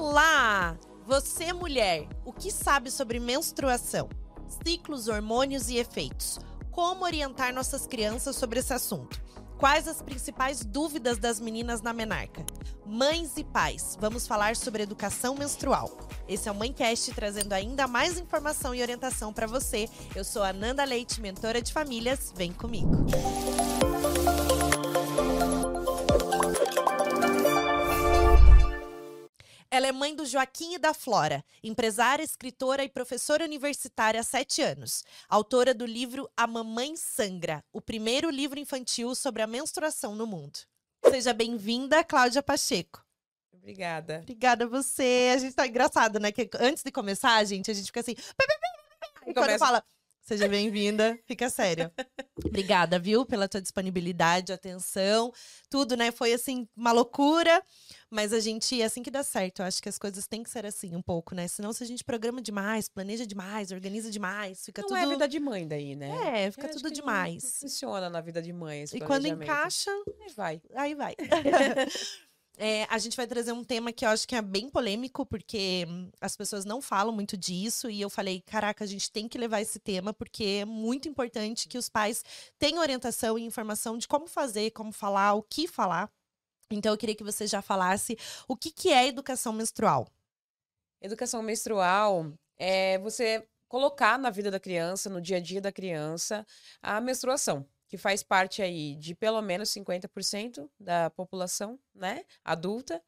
Olá! Você, mulher, o que sabe sobre menstruação? Ciclos, hormônios e efeitos. Como orientar nossas crianças sobre esse assunto? Quais as principais dúvidas das meninas na Menarca? Mães e pais, vamos falar sobre educação menstrual. Esse é o Mãecast trazendo ainda mais informação e orientação para você. Eu sou a Nanda Leite, mentora de famílias. Vem comigo. Ela é mãe do Joaquim e da Flora, empresária, escritora e professora universitária há sete anos. Autora do livro A Mamãe Sangra, o primeiro livro infantil sobre a menstruação no mundo. Seja bem-vinda, Cláudia Pacheco. Obrigada. Obrigada a você. A gente tá engraçado, né? Que antes de começar, gente, a gente fica assim. E quando Começa- fala, seja bem-vinda, fica séria. Obrigada, viu, pela tua disponibilidade, atenção, tudo, né? Foi assim, uma loucura. Mas a gente, é assim que dá certo. Eu acho que as coisas têm que ser assim um pouco, né? Senão, se a gente programa demais, planeja demais, organiza demais, fica Não tudo. é vida de mãe daí, né? É, fica tudo não- demais. Não funciona na vida de mãe esse E quando encaixa, Aí vai. aí vai. É, a gente vai trazer um tema que eu acho que é bem polêmico, porque hum, as pessoas não falam muito disso. E eu falei, caraca, a gente tem que levar esse tema, porque é muito importante que os pais tenham orientação e informação de como fazer, como falar, o que falar. Então, eu queria que você já falasse o que, que é educação menstrual. Educação menstrual é você colocar na vida da criança, no dia a dia da criança, a menstruação, que faz parte aí de pelo menos 50% da população, né, adulta.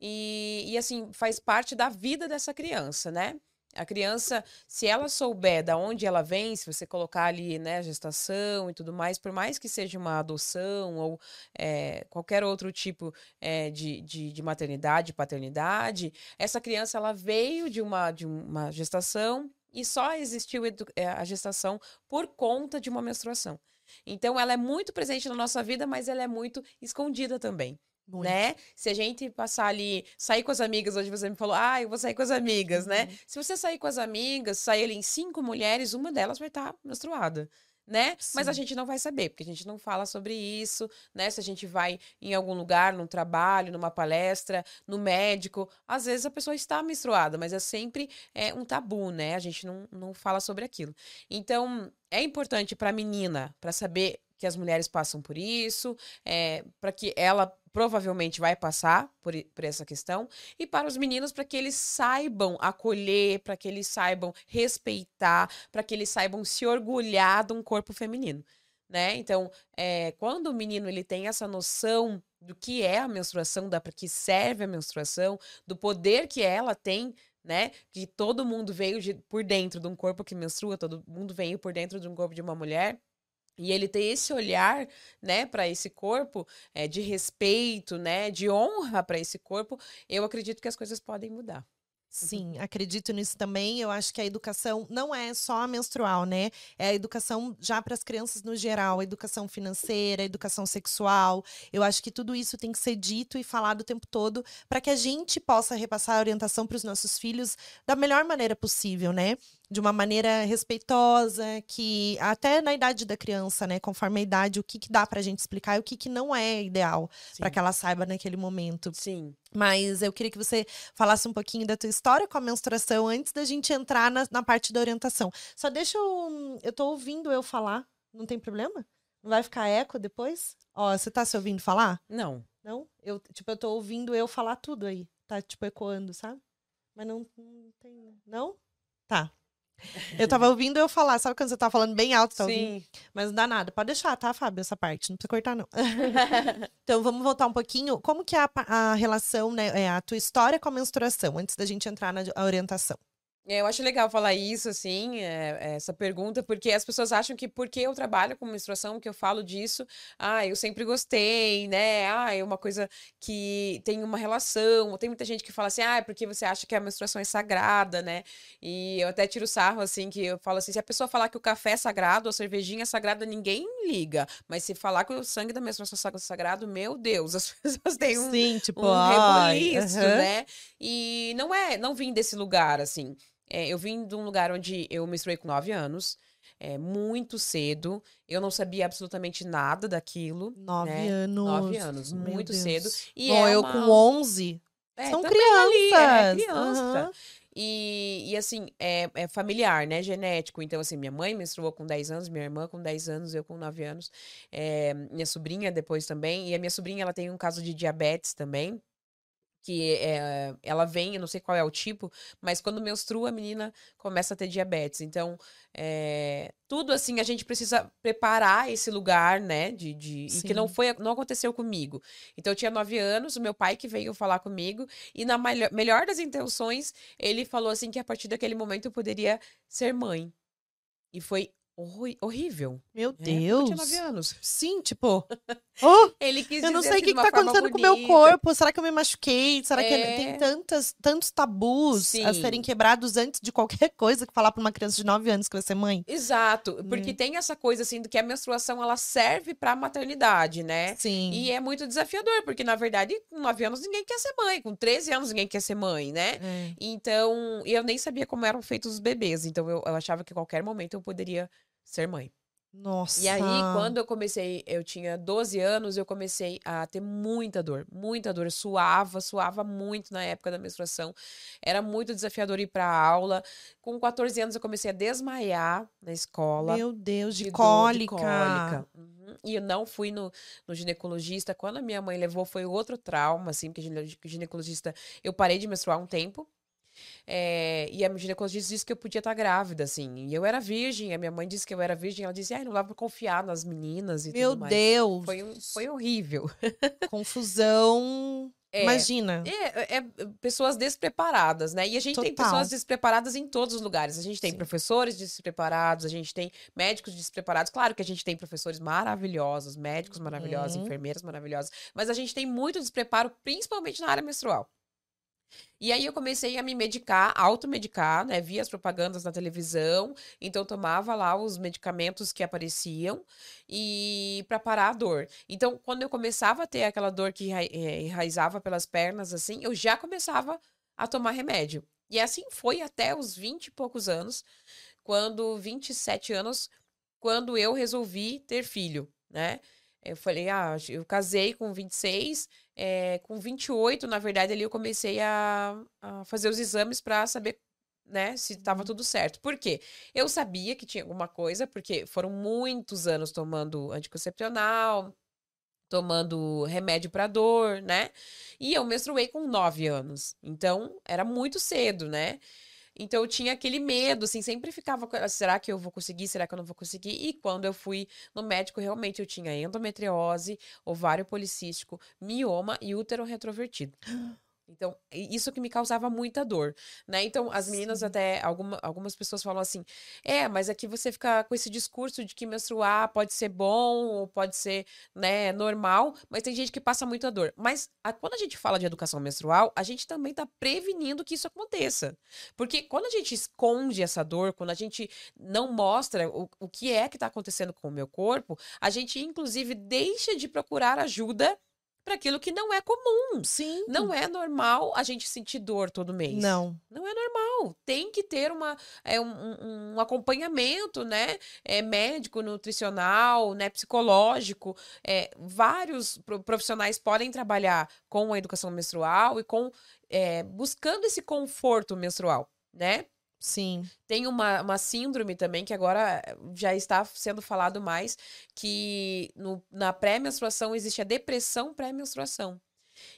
E, e assim, faz parte da vida dessa criança, né? A criança, se ela souber da onde ela vem, se você colocar ali, né, gestação e tudo mais, por mais que seja uma adoção ou eh, qualquer outro tipo eh, de, de, de maternidade, paternidade, essa criança ela veio de uma, de uma gestação e só existiu eh, a gestação por conta de uma menstruação. Então, ela é muito presente na nossa vida, mas ela é muito escondida também Muito. né? Se a gente passar ali, sair com as amigas, hoje você me falou, ah, eu vou sair com as amigas, né? Uhum. Se você sair com as amigas, sair ali em cinco mulheres, uma delas vai estar menstruada. Né? Mas a Sim. gente não vai saber, porque a gente não fala sobre isso, né? Se a gente vai em algum lugar, num trabalho, numa palestra, no médico, às vezes a pessoa está menstruada, mas é sempre é, um tabu, né? A gente não, não fala sobre aquilo. Então, é importante para a menina, para saber que as mulheres passam por isso, é, para que ela provavelmente vai passar por, por essa questão, e para os meninos para que eles saibam acolher, para que eles saibam respeitar, para que eles saibam se orgulhar de um corpo feminino, né? Então, é, quando o menino ele tem essa noção do que é a menstruação, da para que serve a menstruação, do poder que ela tem, né? Que todo mundo veio de- por dentro de um corpo que menstrua, todo mundo veio por dentro de um corpo de uma mulher. E ele ter esse olhar, né, para esse corpo, é, de respeito, né, de honra para esse corpo, eu acredito que as coisas podem mudar. Sim, acredito nisso também. Eu acho que a educação não é só a menstrual, né? É a educação já para as crianças no geral, a educação financeira, a educação sexual. Eu acho que tudo isso tem que ser dito e falado o tempo todo para que a gente possa repassar a orientação para os nossos filhos da melhor maneira possível, né? De uma maneira respeitosa, que até na idade da criança, né? Conforme a idade, o que, que dá para a gente explicar e o que, que não é ideal para que ela saiba naquele momento. Sim. Mas eu queria que você falasse um pouquinho da tua história com a menstruação antes da gente entrar na, na parte da orientação. Só deixa eu. Eu tô ouvindo eu falar. Não tem problema? Não vai ficar eco depois? Ó, você tá se ouvindo falar? Não. Não? Eu, tipo, eu tô ouvindo eu falar tudo aí. Tá, tipo, ecoando, sabe? Mas não, não tem. Não? Tá. Eu tava ouvindo eu falar. Sabe quando você tá falando bem alto, tá ouvindo? Sim. Mas não dá nada. Pode deixar, tá, Fábio, essa parte. Não precisa cortar, não. Então, vamos voltar um pouquinho. Como que é a, a relação, né? É a tua história com a menstruação, antes da gente entrar na orientação. É, Eu acho legal falar isso, assim, é, é, essa pergunta, porque as pessoas acham que porque eu trabalho com menstruação, que eu falo disso, ah, eu sempre gostei, né? Ah, é uma coisa que tem uma relação. Tem muita gente que fala assim, ah, é porque você acha que a menstruação é sagrada, né? E eu até tiro sarro, assim, que eu falo assim, se a pessoa falar que o café é sagrado, a cervejinha é sagrada, ninguém liga. Mas se falar que o sangue da menstruação é sagrado, meu Deus, as pessoas têm um, Sim, tipo, um ai, rebuliço, aham. né? E não é, não vim desse lugar, assim. É, eu vim de um lugar onde eu menstruei com 9 anos, é, muito cedo. Eu não sabia absolutamente nada daquilo. Nove né? anos. Nove anos, Meu muito Deus. cedo. E Bom, é eu uma- com 11, É, São ali, crianças. é criança. Aham. E, e assim, é, é familiar, né? Genético. Então, assim, minha mãe menstruou com 10 anos, minha irmã com 10 anos, eu com 9 anos. É, minha sobrinha depois também. E a minha sobrinha, ela tem um caso de diabetes também. Que é, ela vem, eu não sei qual é o tipo, mas quando menstrua, a menina começa a ter diabetes. Então, é, tudo assim, a gente precisa preparar esse lugar, né? De, de, e que não foi, não aconteceu comigo. Então, eu tinha nove anos, o meu pai que veio falar comigo, e na melhor, melhor das intenções, ele falou assim que a partir daquele momento eu poderia ser mãe. E foi horrível. Meu né? Porque Eu Deus. tinha nove anos. Sim, tipo. Oh, Ele quis eu não sei o assim, que, de que uma tá acontecendo com o meu bonita. corpo. Será que eu me machuquei? Será que É. tem tantas, tantos tabus a Sim. serem quebrados antes de qualquer coisa que falar pra uma criança de 9 anos que vai ser mãe? Exato, porque Hum. tem essa coisa assim do que a menstruação ela serve pra maternidade, né? Sim. E é muito desafiador, porque na verdade, com 9 anos ninguém quer ser mãe, com 13 anos ninguém quer ser mãe, né? É. Então, eu nem sabia como eram feitos os bebês, então eu, eu achava que a qualquer momento eu poderia ser mãe. Nossa. E aí, quando eu comecei, eu tinha 12 anos, eu comecei a ter muita dor, muita dor. Eu suava, suava muito na época da menstruação. Era muito desafiador ir pra aula. Com 14 anos, eu comecei a desmaiar na escola. Meu Deus, de, de dor, cólica. de cólica. Uhum. E eu não fui no, no ginecologista. Quando a minha mãe levou, foi outro trauma, assim, porque gine- ginecologista. Eu parei de menstruar um tempo. É, e a ginecologista disse que eu podia estar grávida, assim. E eu era virgem, a minha mãe disse que eu era virgem. Ela disse, ai, não dá pra confiar nas meninas e Meu tudo mais. Deus. Foi, foi horrível. Confusão. É. Imagina. É, é, pessoas despreparadas, né? E a gente tem Total. pessoas despreparadas em todos os lugares. A gente tem Sim. professores despreparados, a gente tem médicos despreparados. Claro que a gente tem professores maravilhosos, médicos maravilhosos, Uhum. enfermeiras maravilhosas, mas a gente tem muito despreparo, principalmente na área menstrual. E aí eu comecei a me medicar, automedicar, né? Via as propagandas na televisão, então tomava lá os medicamentos que apareciam e para parar a dor. Então, quando eu começava a ter aquela dor que eh, enraizava pelas pernas, assim, eu já começava a tomar remédio. E assim foi até os 20 e poucos anos, quando 27 anos, quando eu resolvi ter filho, né? Eu falei, ah, eu casei com 26, é, com 28, na verdade, ali eu comecei a, a fazer os exames para saber, né, se estava tudo certo. Por quê? Eu sabia que tinha alguma coisa, porque foram muitos anos tomando anticoncepcional, tomando remédio para dor, né? E eu menstruei com 9 anos. Então, era muito cedo, né? Então eu tinha aquele medo, assim, sempre ficava, com- será que eu vou conseguir? Será que eu não vou conseguir? E quando eu fui no médico, realmente eu tinha endometriose, ovário policístico, mioma e útero retrovertido. Então, isso que me causava muita dor, né? Então, as meninas Sim. até, alguma, algumas pessoas falam assim, é, mas aqui você fica com esse discurso de que menstruar pode ser bom, ou pode ser, né, normal, mas tem gente que passa muita dor. Mas a- quando a gente fala de educação menstrual, a gente também tá prevenindo que isso aconteça. Porque quando a gente esconde essa dor, quando a gente não mostra o, o que é que tá acontecendo com o meu corpo, a gente, inclusive, deixa de procurar ajuda para aquilo que não é comum. Sim. Não é normal a gente sentir dor todo mês. Não. Não é normal. Tem que ter uma, é, um, um- acompanhamento, né? É, médico, nutricional, né? Psicológico. É, vários pro- profissionais podem trabalhar com a educação menstrual e com é, buscando esse conforto menstrual, né? Sim. Tem uma, uma síndrome também que agora eh, já está sendo falado mais, que no- na pré-menstruação existe a depressão pré-menstruação.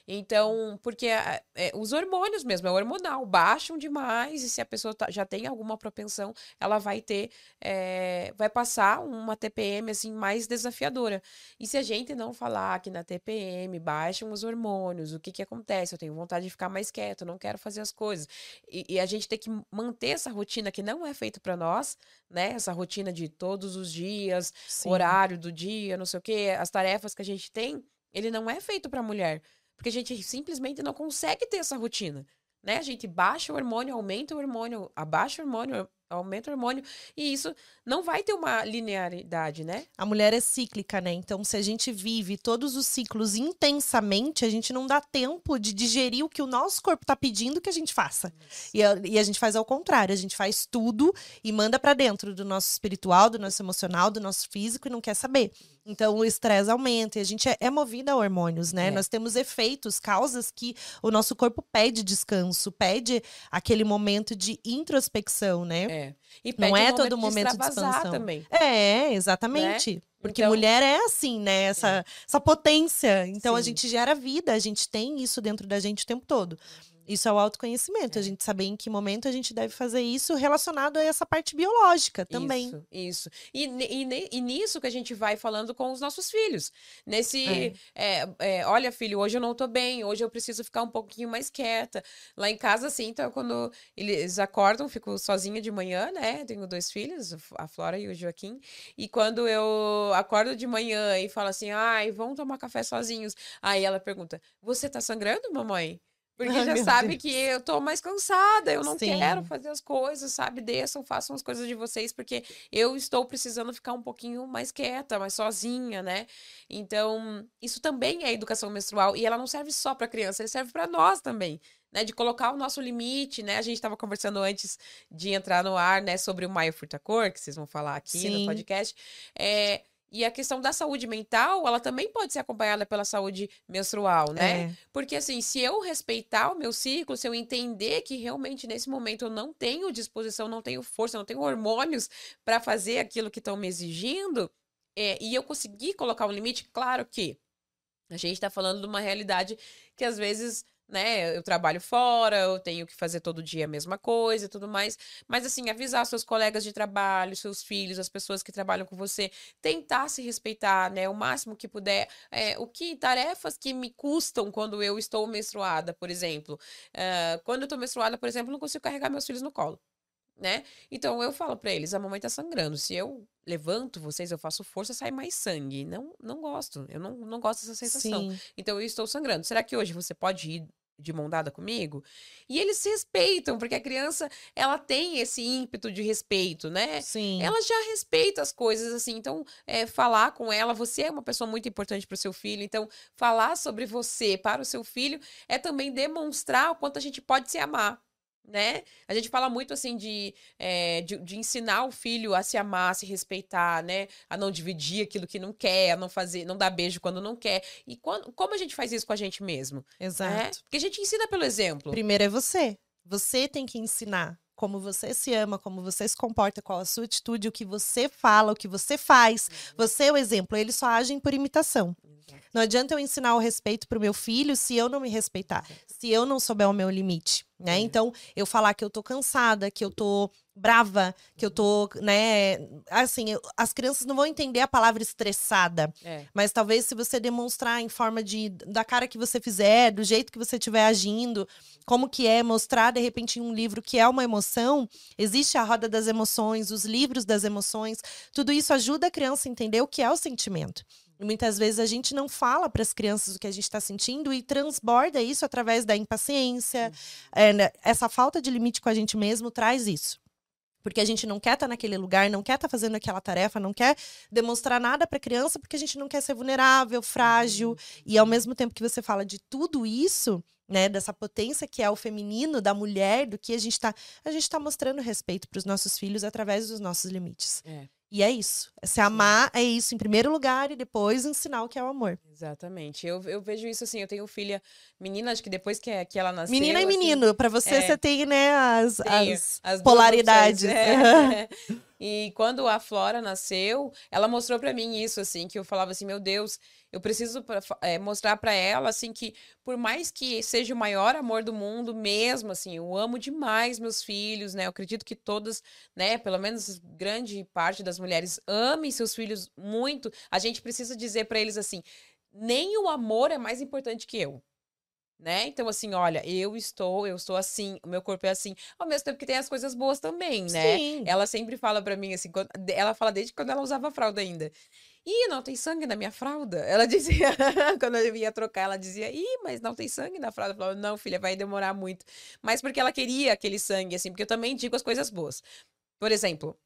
Então, porque a- é, os hormônios mesmo, é hormonal, baixam demais, e se a pessoa tá- já tem alguma propensão, ela vai ter, eh, vai passar uma TPM assim mais desafiadora. E se a gente não falar que na TPM baixam os hormônios, o que que acontece? Eu tenho vontade de ficar mais quieto, não quero fazer as coisas. E, e a gente tem que manter essa rotina que não é feita para nós, né? Essa rotina de todos os dias, Sim. horário do dia, não sei o quê, as tarefas que a gente tem, ele não é feito para mulher, porque a gente simplesmente não consegue ter essa rotina, né? A gente baixa o hormônio, aumenta o hormônio, abaixa o hormônio, aumenta o hormônio. E isso não vai ter uma linearidade, né? A mulher é cíclica, né? Então, se a gente vive todos os ciclos intensamente, a gente não dá tempo de digerir o que o nosso corpo está pedindo que a gente faça. E a, e a, gente faz ao contrário, a gente faz tudo e manda para dentro do nosso espiritual, do nosso emocional, do nosso físico e não quer saber. Então o estresse aumenta e a gente é, é movida a hormônios, né? É. Nós temos efeitos, causas que o nosso corpo pede descanso, pede aquele momento de introspecção, né? É. E não é todo momento de, de expansão. também. É, exatamente. Né? Porque então... mulher é assim, né? Essa, é. essa potência. Então Sim. a gente gera vida, a gente tem isso dentro da gente o tempo todo. Isso é o autoconhecimento, é. a gente saber em que momento a gente deve fazer isso relacionado a essa parte biológica também. Isso, isso. E, e, e nisso que a gente vai falando com os nossos filhos. Nesse, é. É, é, olha, filho, hoje eu não tô bem, hoje eu preciso ficar um pouquinho mais quieta. Lá em casa, assim, então, quando eles acordam, fico sozinha de manhã, né? Tenho dois filhos, a Flora e o Joaquim. E quando eu acordo de manhã e falo assim, ai, vamos tomar café sozinhos. Aí ela pergunta, você tá sangrando, mamãe? Porque Ai, já sabe Deus. que eu tô mais cansada, eu não Sim. quero fazer as coisas, sabe? Desçam, façam as coisas de vocês, porque eu estou precisando ficar um pouquinho mais quieta, mais sozinha, né? Então, isso também é educação menstrual. E ela não serve só para criança, ele serve para nós também. Né, de colocar o nosso limite, né? A gente estava conversando antes de entrar no ar, né, sobre o Maio Furtacor, que vocês vão falar aqui Sim. no podcast. É, e a questão da saúde mental, ela também pode ser acompanhada pela saúde menstrual, né? É. Porque assim, se eu respeitar o meu ciclo, se eu entender que realmente nesse momento eu não tenho disposição, não tenho força, não tenho hormônios para fazer aquilo que estão me exigindo, é, e eu conseguir colocar um limite, claro que a gente está falando de uma realidade que às vezes né? Eu trabalho fora, eu tenho que fazer todo dia a mesma coisa e tudo mais. Mas, assim, avisar seus colegas de trabalho, seus filhos, as pessoas que trabalham com você, tentar se respeitar, né? O máximo que puder. É, o que tarefas que me custam quando eu estou menstruada, por exemplo. Uh, quando eu estou menstruada, por exemplo, não consigo carregar meus filhos no colo. Né? Então eu falo para eles, a mamãe tá sangrando. Se eu levanto vocês, eu faço força, sai mais sangue. Não, não gosto. Eu não, não gosto dessa sensação. Sim. Então eu estou sangrando. Será que hoje você pode ir de mão dada comigo? E eles se respeitam, porque a criança, ela tem esse ímpeto de respeito, né? Sim. Ela já respeita as coisas, assim. Então, é, falar com ela, você é uma pessoa muito importante para o seu filho. Então, falar sobre você para o seu filho é também demonstrar o quanto a gente pode se amar né? A gente fala muito assim de, é, de, de, ensinar o filho a se amar, a se respeitar, né? A não dividir aquilo que não quer, a não fazer, não dar beijo quando não quer. E quando, como a gente faz isso com a gente mesmo? Né? Exato. Né? Porque a gente ensina pelo exemplo. Primeiro é você. Você tem que ensinar como você se ama, como você se comporta, qual a sua atitude, o que você fala, o que você faz. Uhum. Você é o exemplo, eles só agem por imitação. Não adianta eu ensinar o respeito para o meu filho se eu não me respeitar, se eu não souber o meu limite, né? É. Então, eu falar que eu tô cansada, que eu tô brava, que eu tô, né, assim, eu, as crianças não vão entender a palavra estressada, é. mas talvez se você demonstrar em forma de da cara que você fizer, do jeito que você estiver agindo, como que é mostrar de repente em um livro que é uma emoção, existe a roda das emoções, os livros das emoções, tudo isso ajuda a criança a entender o que é o sentimento. E muitas vezes a gente não fala para as crianças o que a gente está sentindo e transborda isso através da impaciência. É, né, essa falta de limite com a gente mesmo traz isso. Porque a gente não quer estar tá naquele lugar, não quer estar tá fazendo aquela tarefa, não quer demonstrar nada para a criança, porque a gente não quer ser vulnerável, frágil. Uhum. E ao mesmo tempo que você fala de tudo isso, né, dessa potência que é o feminino, da mulher, do que a gente está. A gente está mostrando respeito para os nossos filhos através dos nossos limites. É. E é isso. Se amar é isso em primeiro lugar e depois ensinar o que é o amor. Exatamente. Eu, eu vejo isso assim, eu tenho filha menina, acho que depois que, que ela nasceu. Menina e assim, menino, para você é, você tem, né, as, as, as polaridades. É. e quando a Flora nasceu, ela mostrou para mim isso, assim, que eu falava assim, meu Deus, eu preciso é, mostrar para ela, assim, que por mais que seja o maior amor do mundo, mesmo, assim, eu amo demais meus filhos, né? Eu acredito que todas, né, pelo menos grande parte das mulheres amem seus filhos muito. A gente precisa dizer para eles assim, nem o amor é mais importante que eu. Né? Então, assim, olha, eu estou, eu estou assim, o meu corpo é assim, ao mesmo tempo que tem as coisas boas também, né? Sim. Ela sempre fala para mim, assim, quando, ela fala desde quando ela usava fralda ainda. Ih, não tem sangue na minha fralda? Ela dizia, quando eu ia trocar, ela dizia, ih, mas não tem sangue na fralda. Eu falava, não, filha, vai demorar muito. Mas porque ela queria aquele sangue, assim, porque eu também digo as coisas boas. Por exemplo,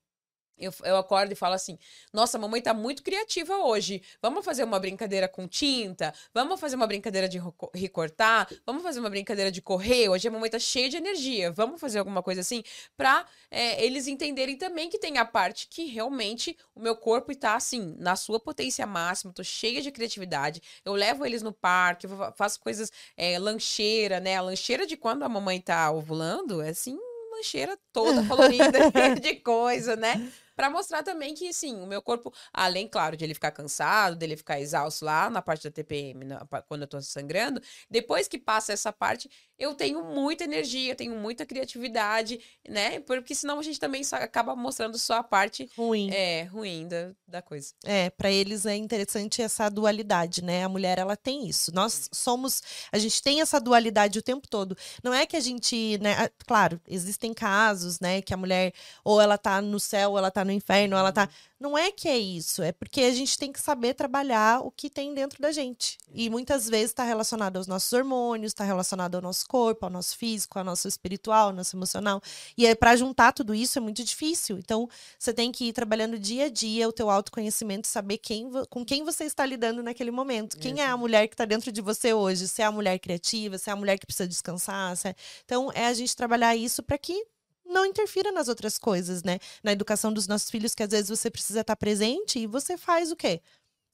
eu, eu acordo e falo assim: Nossa, a mamãe tá muito criativa hoje. Vamos fazer uma brincadeira com tinta? Vamos fazer uma brincadeira de recortar? Vamos fazer uma brincadeira de correr? Hoje a mamãe tá cheia de energia. Vamos fazer alguma coisa assim? Pra é, eles entenderem também que tem a parte que realmente o meu corpo está assim, na sua potência máxima, tô cheia de criatividade. Eu levo eles no parque, faço coisas, é, lancheira, né? A lancheira de quando a mamãe tá ovulando é assim lancheira toda colorida de coisa, né? Para mostrar também que, sim, o meu corpo, além, claro, de ele ficar cansado, dele ficar exausto lá na parte da TPM, na, quando eu tô sangrando, depois que passa essa parte, eu tenho muita energia, tenho muita criatividade, né? Porque senão a gente também acaba mostrando só a parte ruim, é, ruim da, da coisa. É, para eles é interessante essa dualidade, né? A mulher, ela tem isso. Nós somos, a gente tem essa dualidade o tempo todo. Não é que a gente, né? Claro, existem casos, né? Que a mulher, ou ela tá no céu, ou ela tá no inferno, ela tá. Não é que é isso, é porque a gente tem que saber trabalhar o que tem dentro da gente. E muitas vezes está relacionado aos nossos hormônios, está relacionado ao nosso corpo, ao nosso físico, ao nosso espiritual, ao nosso emocional. E é, para juntar tudo isso é muito difícil. Então, você tem que ir trabalhando dia a dia o teu autoconhecimento, saber quem, com quem você está lidando naquele momento. Quem é a mulher que está dentro de você hoje? Se é a mulher criativa, se é a mulher que precisa descansar. É... Então, é a gente trabalhar isso para que não interfira nas outras coisas, né? Na educação dos nossos filhos, que às vezes você precisa estar presente e você faz o quê?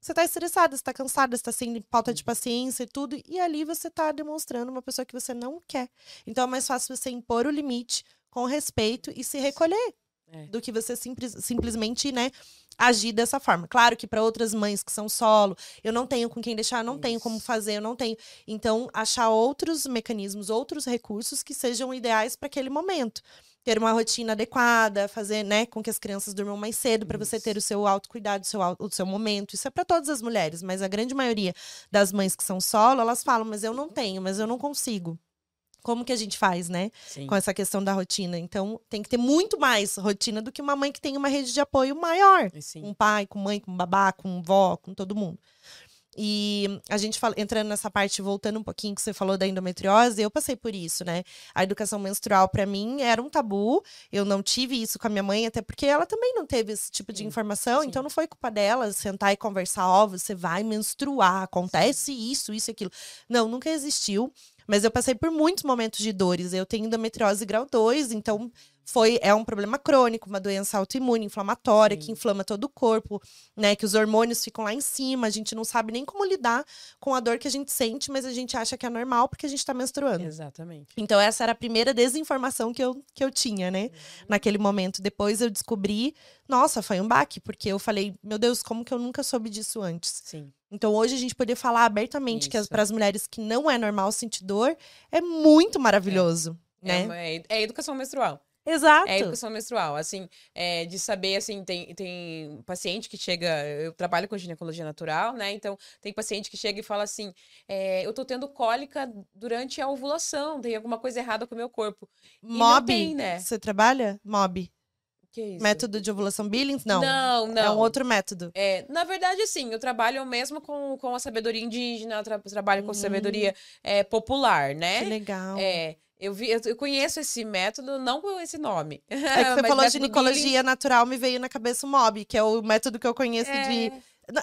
Você está estressada, está cansada, está sem falta de paciência e tudo, e ali você está demonstrando uma pessoa que você não quer. Então é mais fácil você impor o limite com respeito e se recolher é. do que você simples, simplesmente, né, agir dessa forma. Claro que para outras mães que são solo, eu não tenho com quem deixar, não Isso. tenho como fazer, eu não tenho. Então, achar outros mecanismos, outros recursos que sejam ideais para aquele momento ter uma rotina adequada, fazer, né, com que as crianças durmam mais cedo para você ter o seu autocuidado, o seu, o seu momento. Isso é para todas as mulheres, mas a grande maioria das mães que são solo, elas falam, mas eu não tenho, mas eu não consigo. Como que a gente faz, né? Sim. Com essa questão da rotina. Então, tem que ter muito mais rotina do que uma mãe que tem uma rede de apoio maior. Sim. Com pai, com mãe, com babá, com vó, com todo mundo. E a gente fala, entrando nessa parte, voltando um pouquinho que você falou da endometriose, eu passei por isso, né? A educação menstrual para mim era um tabu. Eu não tive isso com a minha mãe, até porque ela também não teve esse tipo de informação, Sim. então não foi culpa dela sentar e conversar, ó, oh, você vai menstruar, acontece isso, isso e aquilo. Não, nunca existiu. Mas eu passei por muitos momentos de dores. Eu tenho endometriose grau 2, então foi é um problema crônico, uma doença autoimune, inflamatória, Sim. que inflama todo o corpo, né? Que os hormônios ficam lá em cima, a gente não sabe nem como lidar com a dor que a gente sente, mas a gente acha que é normal porque a gente está menstruando. Exatamente. Então, essa era a primeira desinformação que eu, que eu tinha, né? Uhum. Naquele momento. Depois eu descobri, nossa, foi um baque, porque eu falei, meu Deus, como que eu nunca soube disso antes? Sim. Então, hoje a gente poder falar abertamente Isso. que para as mulheres que não é normal sentir dor é muito maravilhoso. É. Né? É, uma, é educação menstrual. Exato. É educação menstrual, assim, é, de saber, assim, tem, tem paciente que chega, eu trabalho com ginecologia natural, né, então tem paciente que chega e fala assim, é, eu tô tendo cólica durante a ovulação, tem alguma coisa errada com o meu corpo. Mob, tem, né? Você trabalha? Mob. É? Método de ovulação Billings? Não. Não, não. É um outro método. É, na verdade, assim, eu trabalho mesmo com, com a sabedoria indígena, eu tra trabalho com hum. sabedoria é, popular, né? Que legal. É. Eu, vi, eu conheço esse método, não com esse nome. É que você falou ginecologia natural, me veio na cabeça o MOB, que é o método que eu conheço é... de.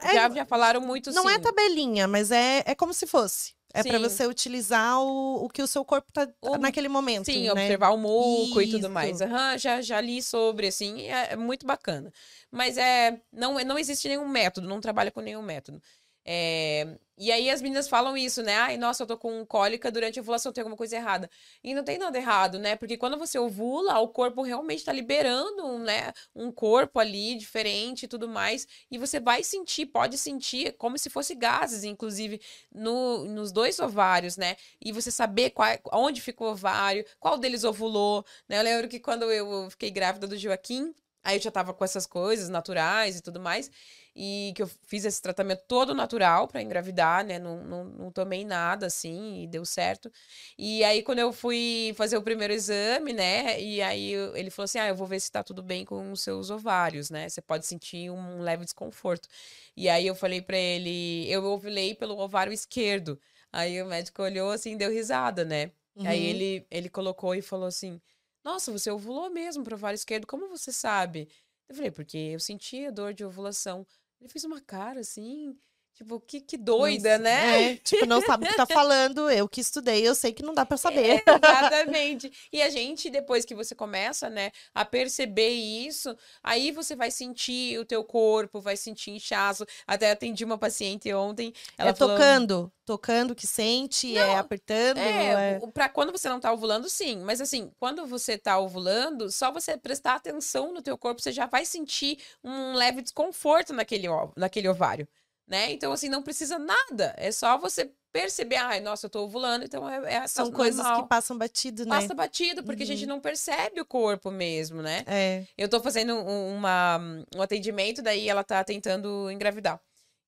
É, já, já falaram muito Não sim. é tabelinha, mas é, é como se fosse. É para você utilizar o, o que o seu corpo tá o, naquele momento. Sim, né? observar o muco Isso. e tudo mais. Uhum, já, já li sobre, assim, é, é, muito bacana. Mas é não, não existe nenhum método, não trabalha com nenhum método. É, e aí as meninas falam isso, né? Ai, nossa, eu tô com cólica durante a ovulação, tem alguma coisa errada. E não tem nada errado, né? Porque quando você ovula, o corpo realmente tá liberando, né? Um corpo ali diferente e tudo mais. E você vai sentir, pode sentir, como se fosse gases, inclusive, no, nos dois ovários, né? E você saber qual, onde ficou o ovário, qual deles ovulou, né? Eu lembro que quando eu fiquei grávida do Joaquim, aí eu já tava com essas coisas naturais e tudo mais e que eu fiz esse tratamento todo natural para engravidar, né? Não, não, não, tomei nada assim e deu certo. E aí, quando eu fui fazer o primeiro exame, né? E aí ele falou assim: Ah, eu vou ver se tá tudo bem com os seus ovários, né? Você pode sentir um leve desconforto. E aí eu falei para ele: Eu ovulei pelo ovário esquerdo. Aí o médico olhou assim, deu risada, né? Uhum. Aí ele, ele colocou e falou assim: Nossa, você ovulou mesmo para o ovário esquerdo, como você sabe? Eu falei, porque eu sentia dor de ovulação. Ele fez uma cara assim, Tipo, que, que doida, Não- né? É, tipo, não sabe o que tá falando. Eu que estudei, eu sei que não dá pra saber. Exatamente. E a gente, depois que você começa, né, a perceber isso, aí você vai sentir o teu corpo, vai sentir inchaço. Até atendi uma paciente ontem, ela é falou... tocando, tocando que sente, é apertando. É, é- o- pra quando você não tá ovulando, sim. Mas assim, quando você tá ovulando, só você prestar atenção no teu corpo, você já vai sentir um leve desconforto naquele, naquele ovário, né? Então, assim, não precisa nada. É só você perceber, ai, nossa, eu tô ovulando, então é, é São coisas normal. que passam batido, né? Passa batido, porque a gente não percebe o corpo mesmo, né? É. Eu tô fazendo um, uma, um atendimento, daí ela tá tentando engravidar.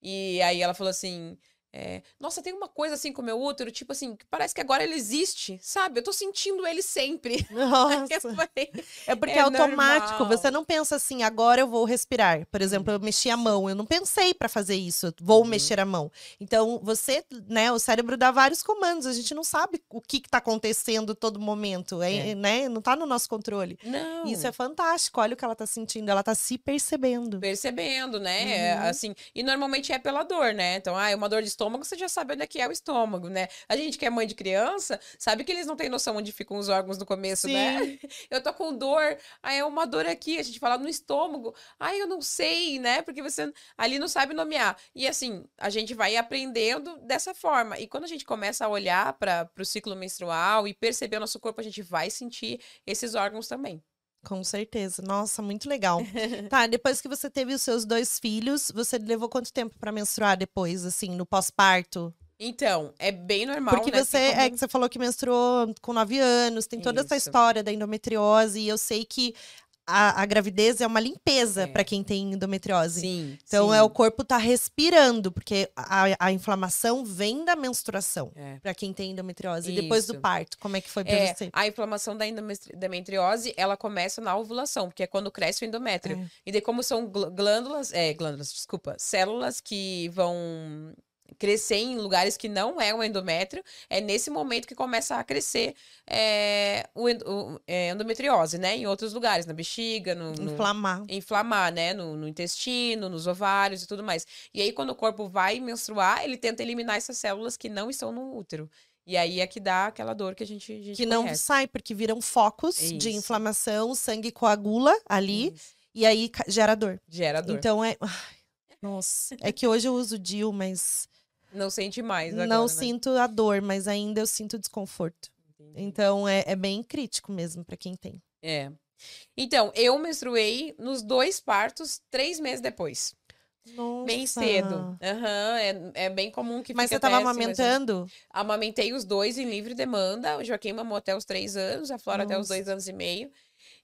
E aí ela falou assim: é, Nossa, tem uma coisa assim com o meu útero, tipo assim, que parece que agora ele existe, sabe? Eu tô sentindo ele sempre. Nossa. falei, É porque É é, automático. normal. Você não pensa assim, agora eu vou respirar. Por exemplo, eu mexi a mão. Eu não pensei pra fazer isso. Vou Uhum. mexer a mão. Então, você, né, o cérebro dá vários comandos. A gente não sabe o que, que tá acontecendo todo momento. É, É. né? Não tá no nosso controle. Não. Isso é fantástico. Olha o que ela tá sentindo. Ela tá se percebendo. percebendo, né? Uhum. Assim, e normalmente é pela dor, né? Então, ah, é uma dor de estômago, você já sabe onde é que é o estômago, né? A gente que é mãe de criança, sabe que eles não têm noção onde ficam os órgãos no começo, né? Eu tô com dor, aí é uma dor aqui, a gente fala no estômago, ai, eu não sei, né? Porque você ali não sabe nomear. E assim, a gente vai aprendendo dessa forma. E quando a gente começa a olhar para o ciclo menstrual e perceber o nosso corpo, a gente vai sentir esses órgãos também. Com certeza. Nossa, muito legal. tá, depois que você teve os seus dois filhos, você levou quanto tempo pra menstruar depois, assim, no pós-parto? Então, é bem normal, Porque né? você Porque é como- que você falou que menstruou com nove anos, tem toda essa Isso. história da endometriose, e eu sei que a, a gravidez é uma limpeza É. pra quem tem endometriose. Sim. Então sim. é o corpo tá respirando, porque a, a inflamação vem da menstruação. É. Pra quem tem endometriose. E depois do Isso. parto, como é que foi pra É, você? a inflamação da endometri- endometriose, ela começa na ovulação, porque é quando cresce o endométrio. É. E daí, como são glândulas, é, glândulas, desculpa, células que vão crescer em lugares que não é o endométrio, é nesse momento que começa a crescer é, o, o- é, endometriose, né? Em outros lugares, na bexiga, no, no- Inflamar. inflamar, né? No, no intestino, nos ovários e tudo mais. E aí, quando o corpo vai menstruar, ele tenta eliminar essas células que não estão no útero. E aí é que dá aquela dor que a gente, a gente Que não conhece. sai, porque viram focos de Isso. inflamação, o sangue coagula ali, Isso. e aí gera dor. Gera dor. Então é. Nossa. É que hoje eu uso DIL, mas não sente mais agora, não né? sinto a dor, mas ainda eu sinto desconforto. Entendi. Então é, é bem crítico mesmo pra quem tem. É. Então, eu menstruei nos dois partos três meses depois. Nossa. Bem cedo. Aham, é, é bem comum que Mas você tava até, assim, amamentando? Amamentei os dois em livre demanda. O Joaquim mamou até os três anos, a Flora até os Nossa. dois anos e meio.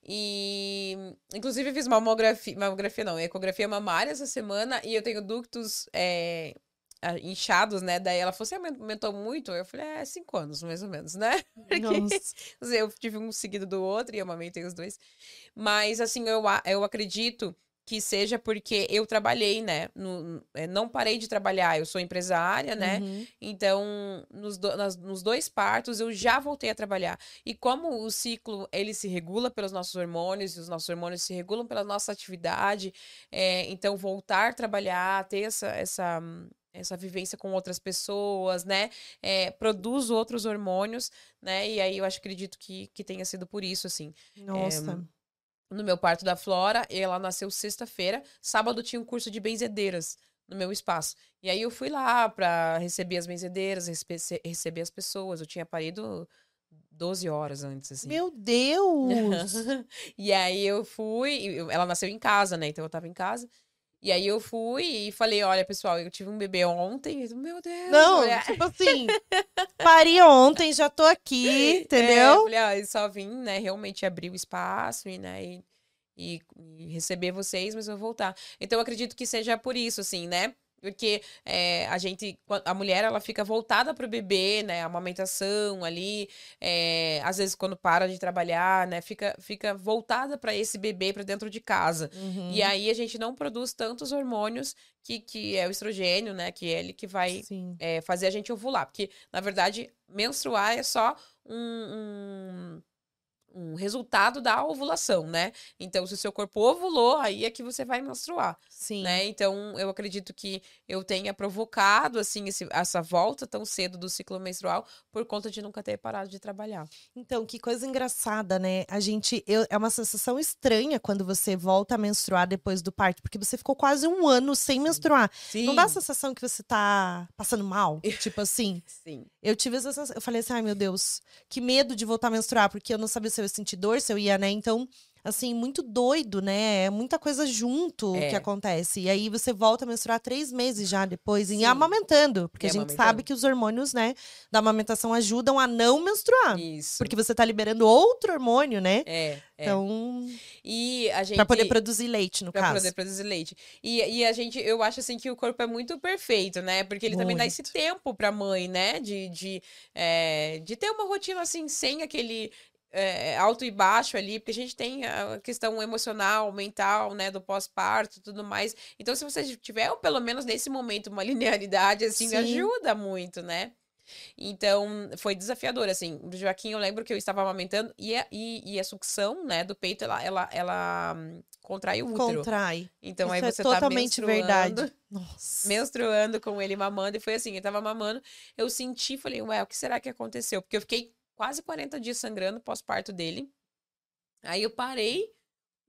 E, inclusive, fiz mamografia, mamografia não, ecografia mamária essa semana e eu tenho ductos é, inchados, né? Daí ela falou, você aumentou muito? Eu falei, é, cinco anos, mais ou menos, né? Nossa. Eu tive um seguido do outro e amamentei os dois. Mas, assim, eu, eu acredito que seja porque eu trabalhei, né? No- eh, não parei de trabalhar, eu sou empresária, né? Uhum. Então, nos, do- nas- nos dois partos, eu já voltei a trabalhar. E como o ciclo, ele se regula pelos nossos hormônios, e os nossos hormônios se regulam pela nossa atividade, é, então, voltar a trabalhar, ter essa... essa essa vivência com outras pessoas, né? É, produz outros hormônios, né? E aí eu acho, acredito que, que tenha sido por isso, assim Nossa. no meu parto da Flora, ela nasceu sexta-feira, sábado tinha um curso de benzedeiras no meu espaço. E aí eu fui lá pra receber as benzedeiras, rece- receber as pessoas. Eu tinha parido 12 horas antes, assim. Meu Deus! e aí eu fui, ela nasceu em casa, né? Então eu tava em casa. E aí eu fui e falei, olha, pessoal, eu tive um bebê ontem. Eu, Meu Deus! Não, mulher." tipo assim, pari ontem, já tô aqui, É, eu entendeu? falei, ah, só vim, né, realmente abrir o espaço e, né, e- e receber vocês, mas eu vou voltar. Então, eu acredito que seja por isso, assim, né? Porque é, a gente, a mulher, ela fica voltada pro bebê, né? A amamentação ali, é, às vezes quando para de trabalhar, né? Fica, fica voltada para esse bebê para dentro de casa. Uhum. E aí a gente não produz tantos hormônios que, que é o estrogênio, né? Que é ele que vai é, fazer a gente ovular. Porque, na verdade, menstruar é só um, um, um resultado da ovulação, né? Então, se o seu corpo ovulou, aí é que você vai menstruar, Sim. né? Então, eu acredito que eu tenha provocado, assim, esse- essa volta tão cedo do ciclo menstrual por conta de nunca ter parado de trabalhar. Então, que coisa engraçada, né? A gente. eu- é uma sensação estranha quando você volta a menstruar depois do parto, porque você ficou quase um ano sem menstruar. Sim. Não dá a sensação que você tá passando mal? tipo assim. Sim. Eu tive essa sensação. Eu falei assim, ai meu Deus, que medo de voltar a menstruar, porque eu não sabia se eu ia sentir dor, se eu ia, né? Então, assim, muito doido, né? É muita coisa junto É. que acontece. E aí você volta a menstruar três meses já depois, e Sim. amamentando. Porque a gente sabe que os hormônios, né, da amamentação ajudam a não menstruar. Isso. Porque você tá liberando outro hormônio, né? É, é. Então, e a gente pra poder produzir leite, no Pra caso. poder produzir leite. E, e a gente, eu acho assim que o corpo é muito perfeito, né? Porque ele também dá esse Muito. tempo pra mãe, né? De, de, é, de ter uma rotina assim, sem aquele é, alto e baixo ali, porque a gente tem a questão emocional, mental, né? Do pós-parto e tudo mais. Então, se você tiver, pelo menos nesse momento, uma linearidade, assim, Sim. ajuda muito, né? Então, foi desafiador, assim. Do Joaquim, eu lembro que eu estava amamentando e a, e, e a sucção, né, do peito, ela, ela, ela hum, contrai o útero. Contrai. Então Isso aí é você totalmente tá verdade. menstruando, Nossa. menstruando com ele mamando e foi assim, eu tava mamando, eu senti, falei, ué, o que será que aconteceu? Porque eu fiquei quase 40 dias sangrando pós-parto dele. Aí eu parei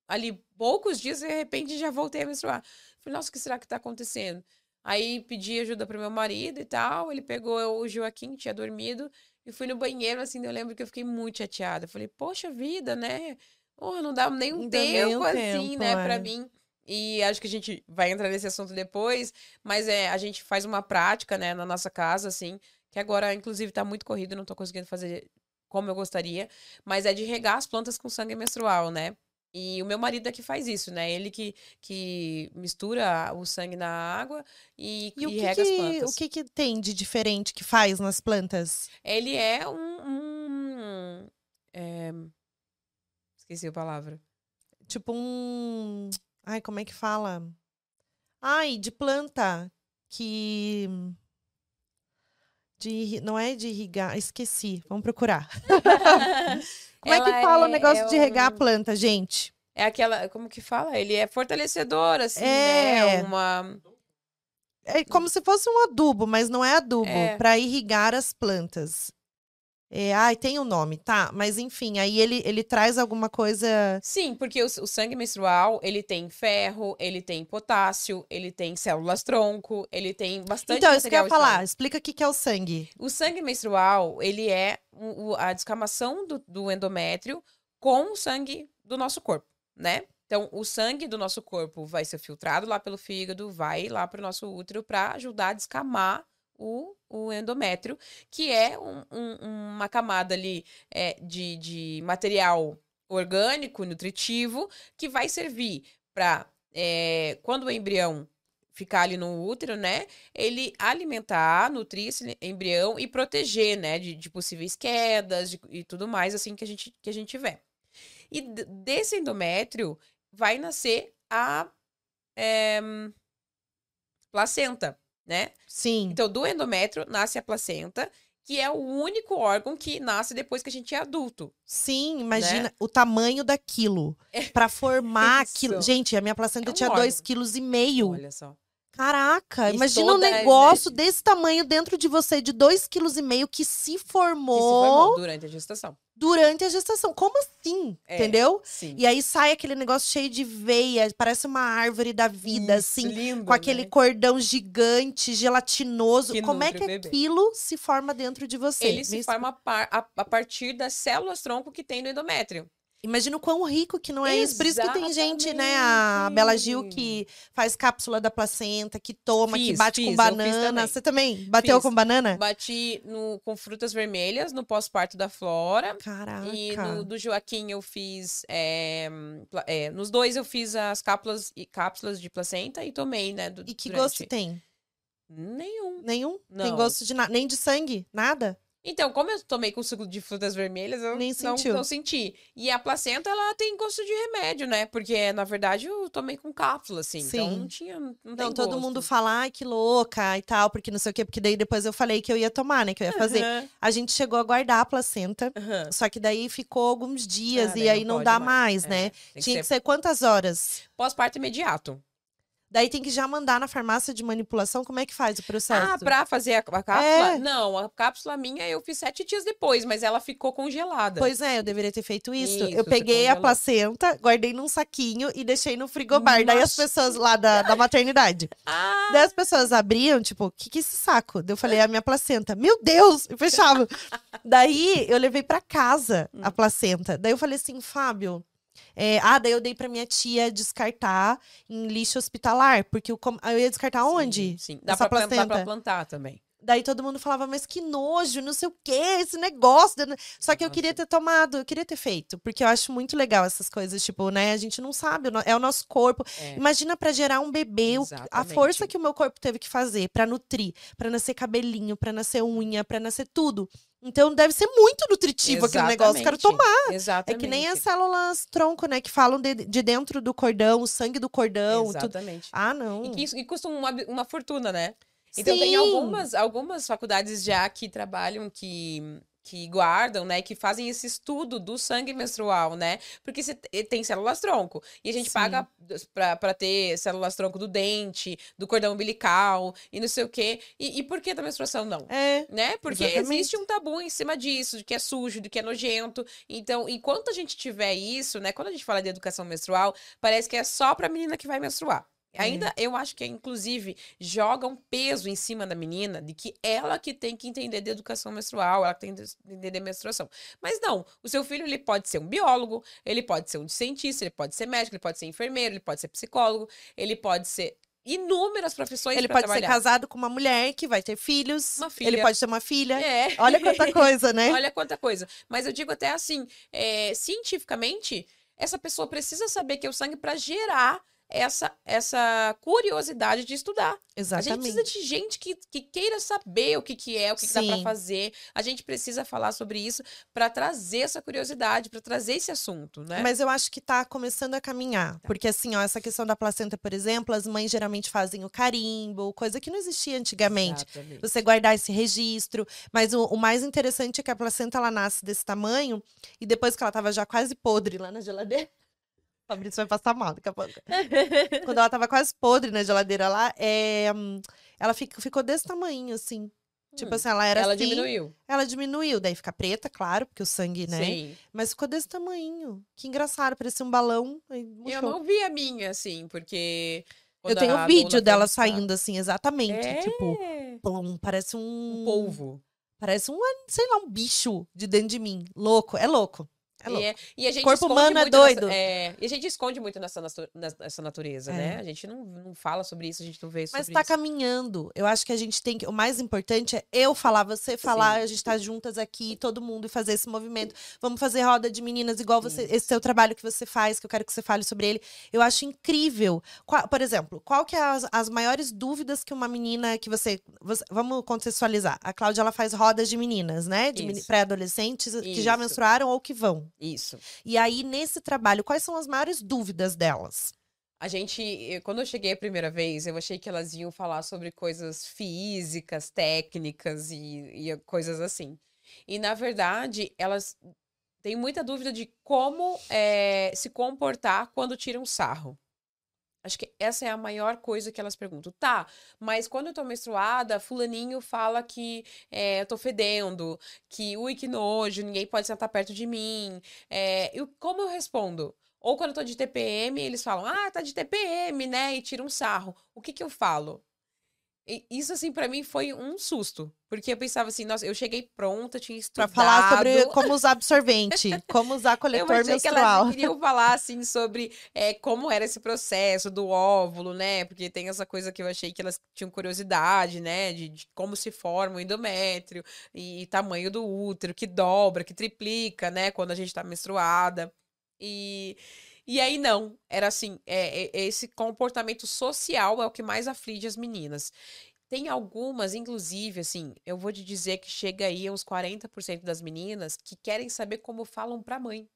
ali poucos dias e de repente já voltei a menstruar. Falei, nossa, o que será que tá acontecendo? Aí pedi ajuda pro meu marido e tal, ele pegou o Joaquim, que tinha dormido, e fui no banheiro, assim, eu lembro que eu fiquei muito chateada. Falei, poxa vida, né? Oh, não dá nem um tempo assim, tempo, né, pra é. mim. E acho que a gente vai entrar nesse assunto depois, mas é, a gente faz uma prática, né, na nossa casa, assim, que agora, inclusive, tá muito corrido, não tô conseguindo fazer como eu gostaria, mas é de regar as plantas com sangue menstrual, né? E o meu marido é que faz isso, né? Ele que, que mistura o sangue na água e, E e que, rega as que- plantas. o que, que tem de diferente que faz nas plantas? Ele é um. um- é, Esqueci a palavra. Tipo um. Ai, como é que fala? Ai, de planta que. De, não é de irrigar, esqueci. Vamos procurar. Como é que Ela fala o é- negócio é de regar a um- planta, gente? É aquela. Como que fala? Ele é fortalecedor, assim, É. né? Uma. É como se fosse um adubo, mas não é adubo, É. para irrigar as plantas. É, ai, tem o nome, tá? Mas enfim, aí ele, ele traz alguma coisa. Sim, porque o, o sangue menstrual, ele tem ferro, ele tem potássio, ele tem células tronco, ele tem bastante Então, isso que eu ia falar. estranho. Explica o que que é o sangue. O sangue menstrual, ele é a descamação do, do endométrio com o sangue do nosso corpo, né? Então, o sangue do nosso corpo vai ser filtrado lá pelo fígado, vai lá para o nosso útero para ajudar a descamar o, o endométrio, que é um- um- uma camada ali é, de, de material orgânico, nutritivo, que vai servir para, quando o embrião ficar ali no útero, né? Ele alimentar, nutrir esse embrião e proteger, né? De, de possíveis quedas de- e tudo mais, assim, que a gente, que a gente tiver. E desse endométrio vai nascer a eh, placenta, né? Sim. Então, do endométrio nasce a placenta, que é o único órgão que nasce depois que a gente é adulto. Sim, imagina o tamanho daquilo. Pra formar Né? Isso. aquilo. Gente, a minha placenta É um tinha órgão. dois quilos e meio. Olha só. Caraca, imagina um negócio desse tamanho dentro de você, de dois quilos e meio, que se Que se formou, formou durante a gestação. durante a gestação. Como assim? É. Entendeu? Sim. E aí sai aquele negócio cheio de veia, parece uma árvore da vida, Isso, assim, lindo, com aquele né? cordão gigante, gelatinoso. Que Como é que bebê. aquilo se forma dentro de você? Ele se Me forma a, par- a partir das células tronco que tem no endométrio. Imagina o quão rico que não é isso. Por isso que tem gente, né? A Exatamente. Bela Gil que faz cápsula da placenta, que toma, que Fiz, bate fiz, com banana. também. Você também bateu Fiz. com banana? Bati no, com frutas vermelhas no pós-parto da Flora. Caraca. E no do Joaquim eu fiz. é, é, nos dois eu fiz as cápsulas, e cápsulas de placenta e tomei, né? do- E que durante- gosto tem? Nenhum. Nenhum? Tem Não. gosto de nada? Nem de sangue? Nada? Então, como eu tomei com suco de frutas vermelhas, eu Nem não, sentiu. não senti. E a placenta, ela tem gosto de remédio, né? Porque, na verdade, eu tomei com cápsula, assim. Então, Sim. não tinha. Não, tem Então todo gosto. mundo fala, ai, que louca e tal, porque não sei o quê, porque daí depois eu falei que eu ia tomar, né? Que eu ia fazer. Aham, A gente chegou a guardar a placenta, aham. só que daí ficou alguns dias Ah, e aí não pode dá mais, É, né? Tem Tinha que que ser ser quantas horas? pós-parto imediato. Daí tem que já mandar na farmácia de manipulação, como é que faz o processo? Ah, pra fazer a, a cápsula? É. Não, a cápsula minha eu fiz sete dias depois, mas ela ficou congelada. Pois é, eu deveria ter feito isso. Isso, eu peguei a placenta, guardei num saquinho e deixei no frigobar. Daí as Nossa. pessoas lá da, da maternidade. Ah, Daí as pessoas abriam, tipo, o que que é esse saco? Daí eu falei, é a minha placenta. Meu Deus! E fechava. daí eu levei pra casa Hum. a placenta. Daí eu falei assim, Fábio. É, ah, daí eu dei pra minha tia descartar em lixo hospitalar. Porque com- eu ia descartar onde? Sim, sim. Dá, pra plantar, pra plantar também. Daí todo mundo falava, mas que nojo, não sei o quê, esse negócio. Só que eu queria ter tomado, eu queria ter feito. Porque eu acho muito legal essas coisas, tipo, né? A gente não sabe, é o nosso corpo. É. Imagina pra gerar um bebê, o- a Exatamente. força que o meu corpo teve que fazer pra nutrir, pra nascer cabelinho, pra nascer unha, pra nascer tudo. Então deve ser muito nutritivo aquele negócio, quero Exatamente. tomar. É Exatamente. que nem as células tronco, né? Que falam de, de dentro do cordão, o sangue do cordão, tudo. Exatamente. Ah, não. E que isso e custa uma, uma fortuna, né? Então tem Sim. algumas, algumas faculdades já que trabalham, que, que guardam, né? Que fazem esse estudo do sangue menstrual, né? Porque se, eh, tem células tronco. E a gente Sim. paga pra, pra ter células tronco do dente, do cordão umbilical e não sei o quê. E, e por que da menstruação não? É. Né? Porque Exatamente. existe um tabu em cima disso, de que é sujo, de que é nojento. Então, enquanto a gente tiver isso, né? Quando a gente fala de educação menstrual, parece que é só pra menina que vai menstruar. É. Ainda, eu acho que, inclusive, joga um peso em cima da menina de que ela que tem que entender de educação menstrual, ela que tem que entender de menstruação. Mas não, o seu filho, ele pode ser um biólogo, ele pode ser um cientista, ele pode ser médico, ele pode ser enfermeiro, ele pode ser psicólogo, ele pode ser inúmeras profissões Ele pode ser trabalhar. casado com uma mulher que vai ter filhos. Uma Ele pode ter uma filha. É. Olha quanta coisa, né? Olha quanta coisa. Mas eu digo até assim, é, cientificamente, essa pessoa precisa saber que é o sangue para gerar essa, essa curiosidade de estudar. A gente Exatamente. precisa de gente que, que queira saber o que, que é, o que, que dá para fazer. A gente precisa falar sobre isso para trazer essa curiosidade, para trazer esse assunto, né? Mas eu acho que tá começando a caminhar. Porque, assim, ó, essa questão da placenta, por exemplo, as mães geralmente fazem o carimbo, coisa que não existia antigamente. Exatamente. Você guardar esse registro. Mas o, o mais interessante é que a placenta ela nasce desse tamanho e depois que ela tava já quase podre lá na geladeira. Fabrício vai passar mal daqui a pouco. Quando ela tava quase podre na geladeira lá, é, ela ficou desse tamanho, assim. Tipo Hum, assim, ela era Ela assim, diminuiu. Ela diminuiu, daí fica preta, claro, porque o sangue, né? Sim. Mas ficou desse tamanho. Que engraçado, parecia um balão. Eu não vi a minha, assim, porque. Eu tenho a vídeo dela buscar- saindo assim, exatamente. É, Tipo, plum, parece um. um polvo. Parece um, sei lá, um bicho de dentro de mim. Louco, é louco. É louco. é- e a gente Corpo humano é doido. é, e a gente esconde muito nessa, nessa natureza, É. né? A gente não, não fala sobre isso, a gente não vê sobre Mas tá isso. caminhando. Eu acho que a gente tem que. O mais importante é eu falar, você falar, Sim. a gente tá juntas aqui, todo mundo, e fazer esse movimento. Vamos fazer roda de meninas igual você, Isso. esse seu trabalho que você faz, que eu quero que você fale sobre ele. Eu acho incrível. Qual- por exemplo, qual que é as, as maiores dúvidas que uma menina que você, você- Vamos contextualizar. A Cláudia ela faz rodas de meninas, né? De pré-adolescentes que já menstruaram ou que vão. Isso. E aí, nesse trabalho, quais são as maiores dúvidas delas? A gente, eu- quando eu cheguei a primeira vez, eu achei que elas iam falar sobre coisas físicas, técnicas e, e coisas assim. E, na verdade, elas têm muita dúvida de como eh, se comportar quando tiram sarro. Acho que essa é a maior coisa que elas perguntam. Tá, mas quando eu tô menstruada, fulaninho fala que eh, eu tô fedendo, que ui, que nojo, ninguém pode sentar perto de mim. É, eu, como eu respondo? Ou quando eu tô de TPM, eles falam, ah, tá de TPM, né? E tiram um sarro. O que que eu falo? E isso, assim, pra mim foi um susto. Porque eu pensava assim, nossa, eu cheguei pronta, tinha Pra estudado. falar sobre como usar absorvente, como usar Eu coletor que menstrual. elas queriam falar, assim, sobre é, como era esse processo do óvulo, né? Porque tem essa coisa que eu achei que elas tinham curiosidade, né? De, de como se forma o endométrio e, tamanho do útero, que dobra, que triplica, né? Quando a gente tá menstruada. E, e aí, não. Era assim, é, é- esse comportamento social é o que mais aflige as meninas. tem algumas, inclusive, assim, eu vou te dizer que chega aí uns 40% das meninas que querem saber como falam pra mãe.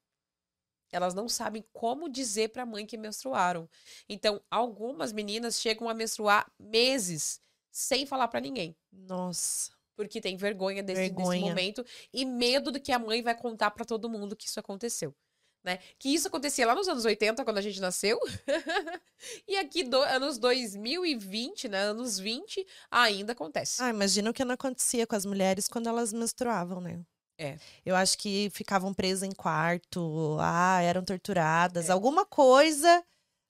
Elas não sabem como dizer pra mãe que menstruaram. Então, algumas meninas chegam a menstruar meses sem falar pra ninguém. Nossa. Porque tem vergonha desse, desse Vergonha. momento e medo do que a mãe vai contar pra todo mundo que isso aconteceu. Né? Que isso acontecia lá nos anos 80, quando a gente nasceu. e aqui, do, anos 2020, né? Anos 20, ainda acontece. Ah, imagina o que não acontecia com as mulheres quando elas menstruavam, né? É. Eu acho que ficavam presas em quarto, ah, eram torturadas, É. alguma coisa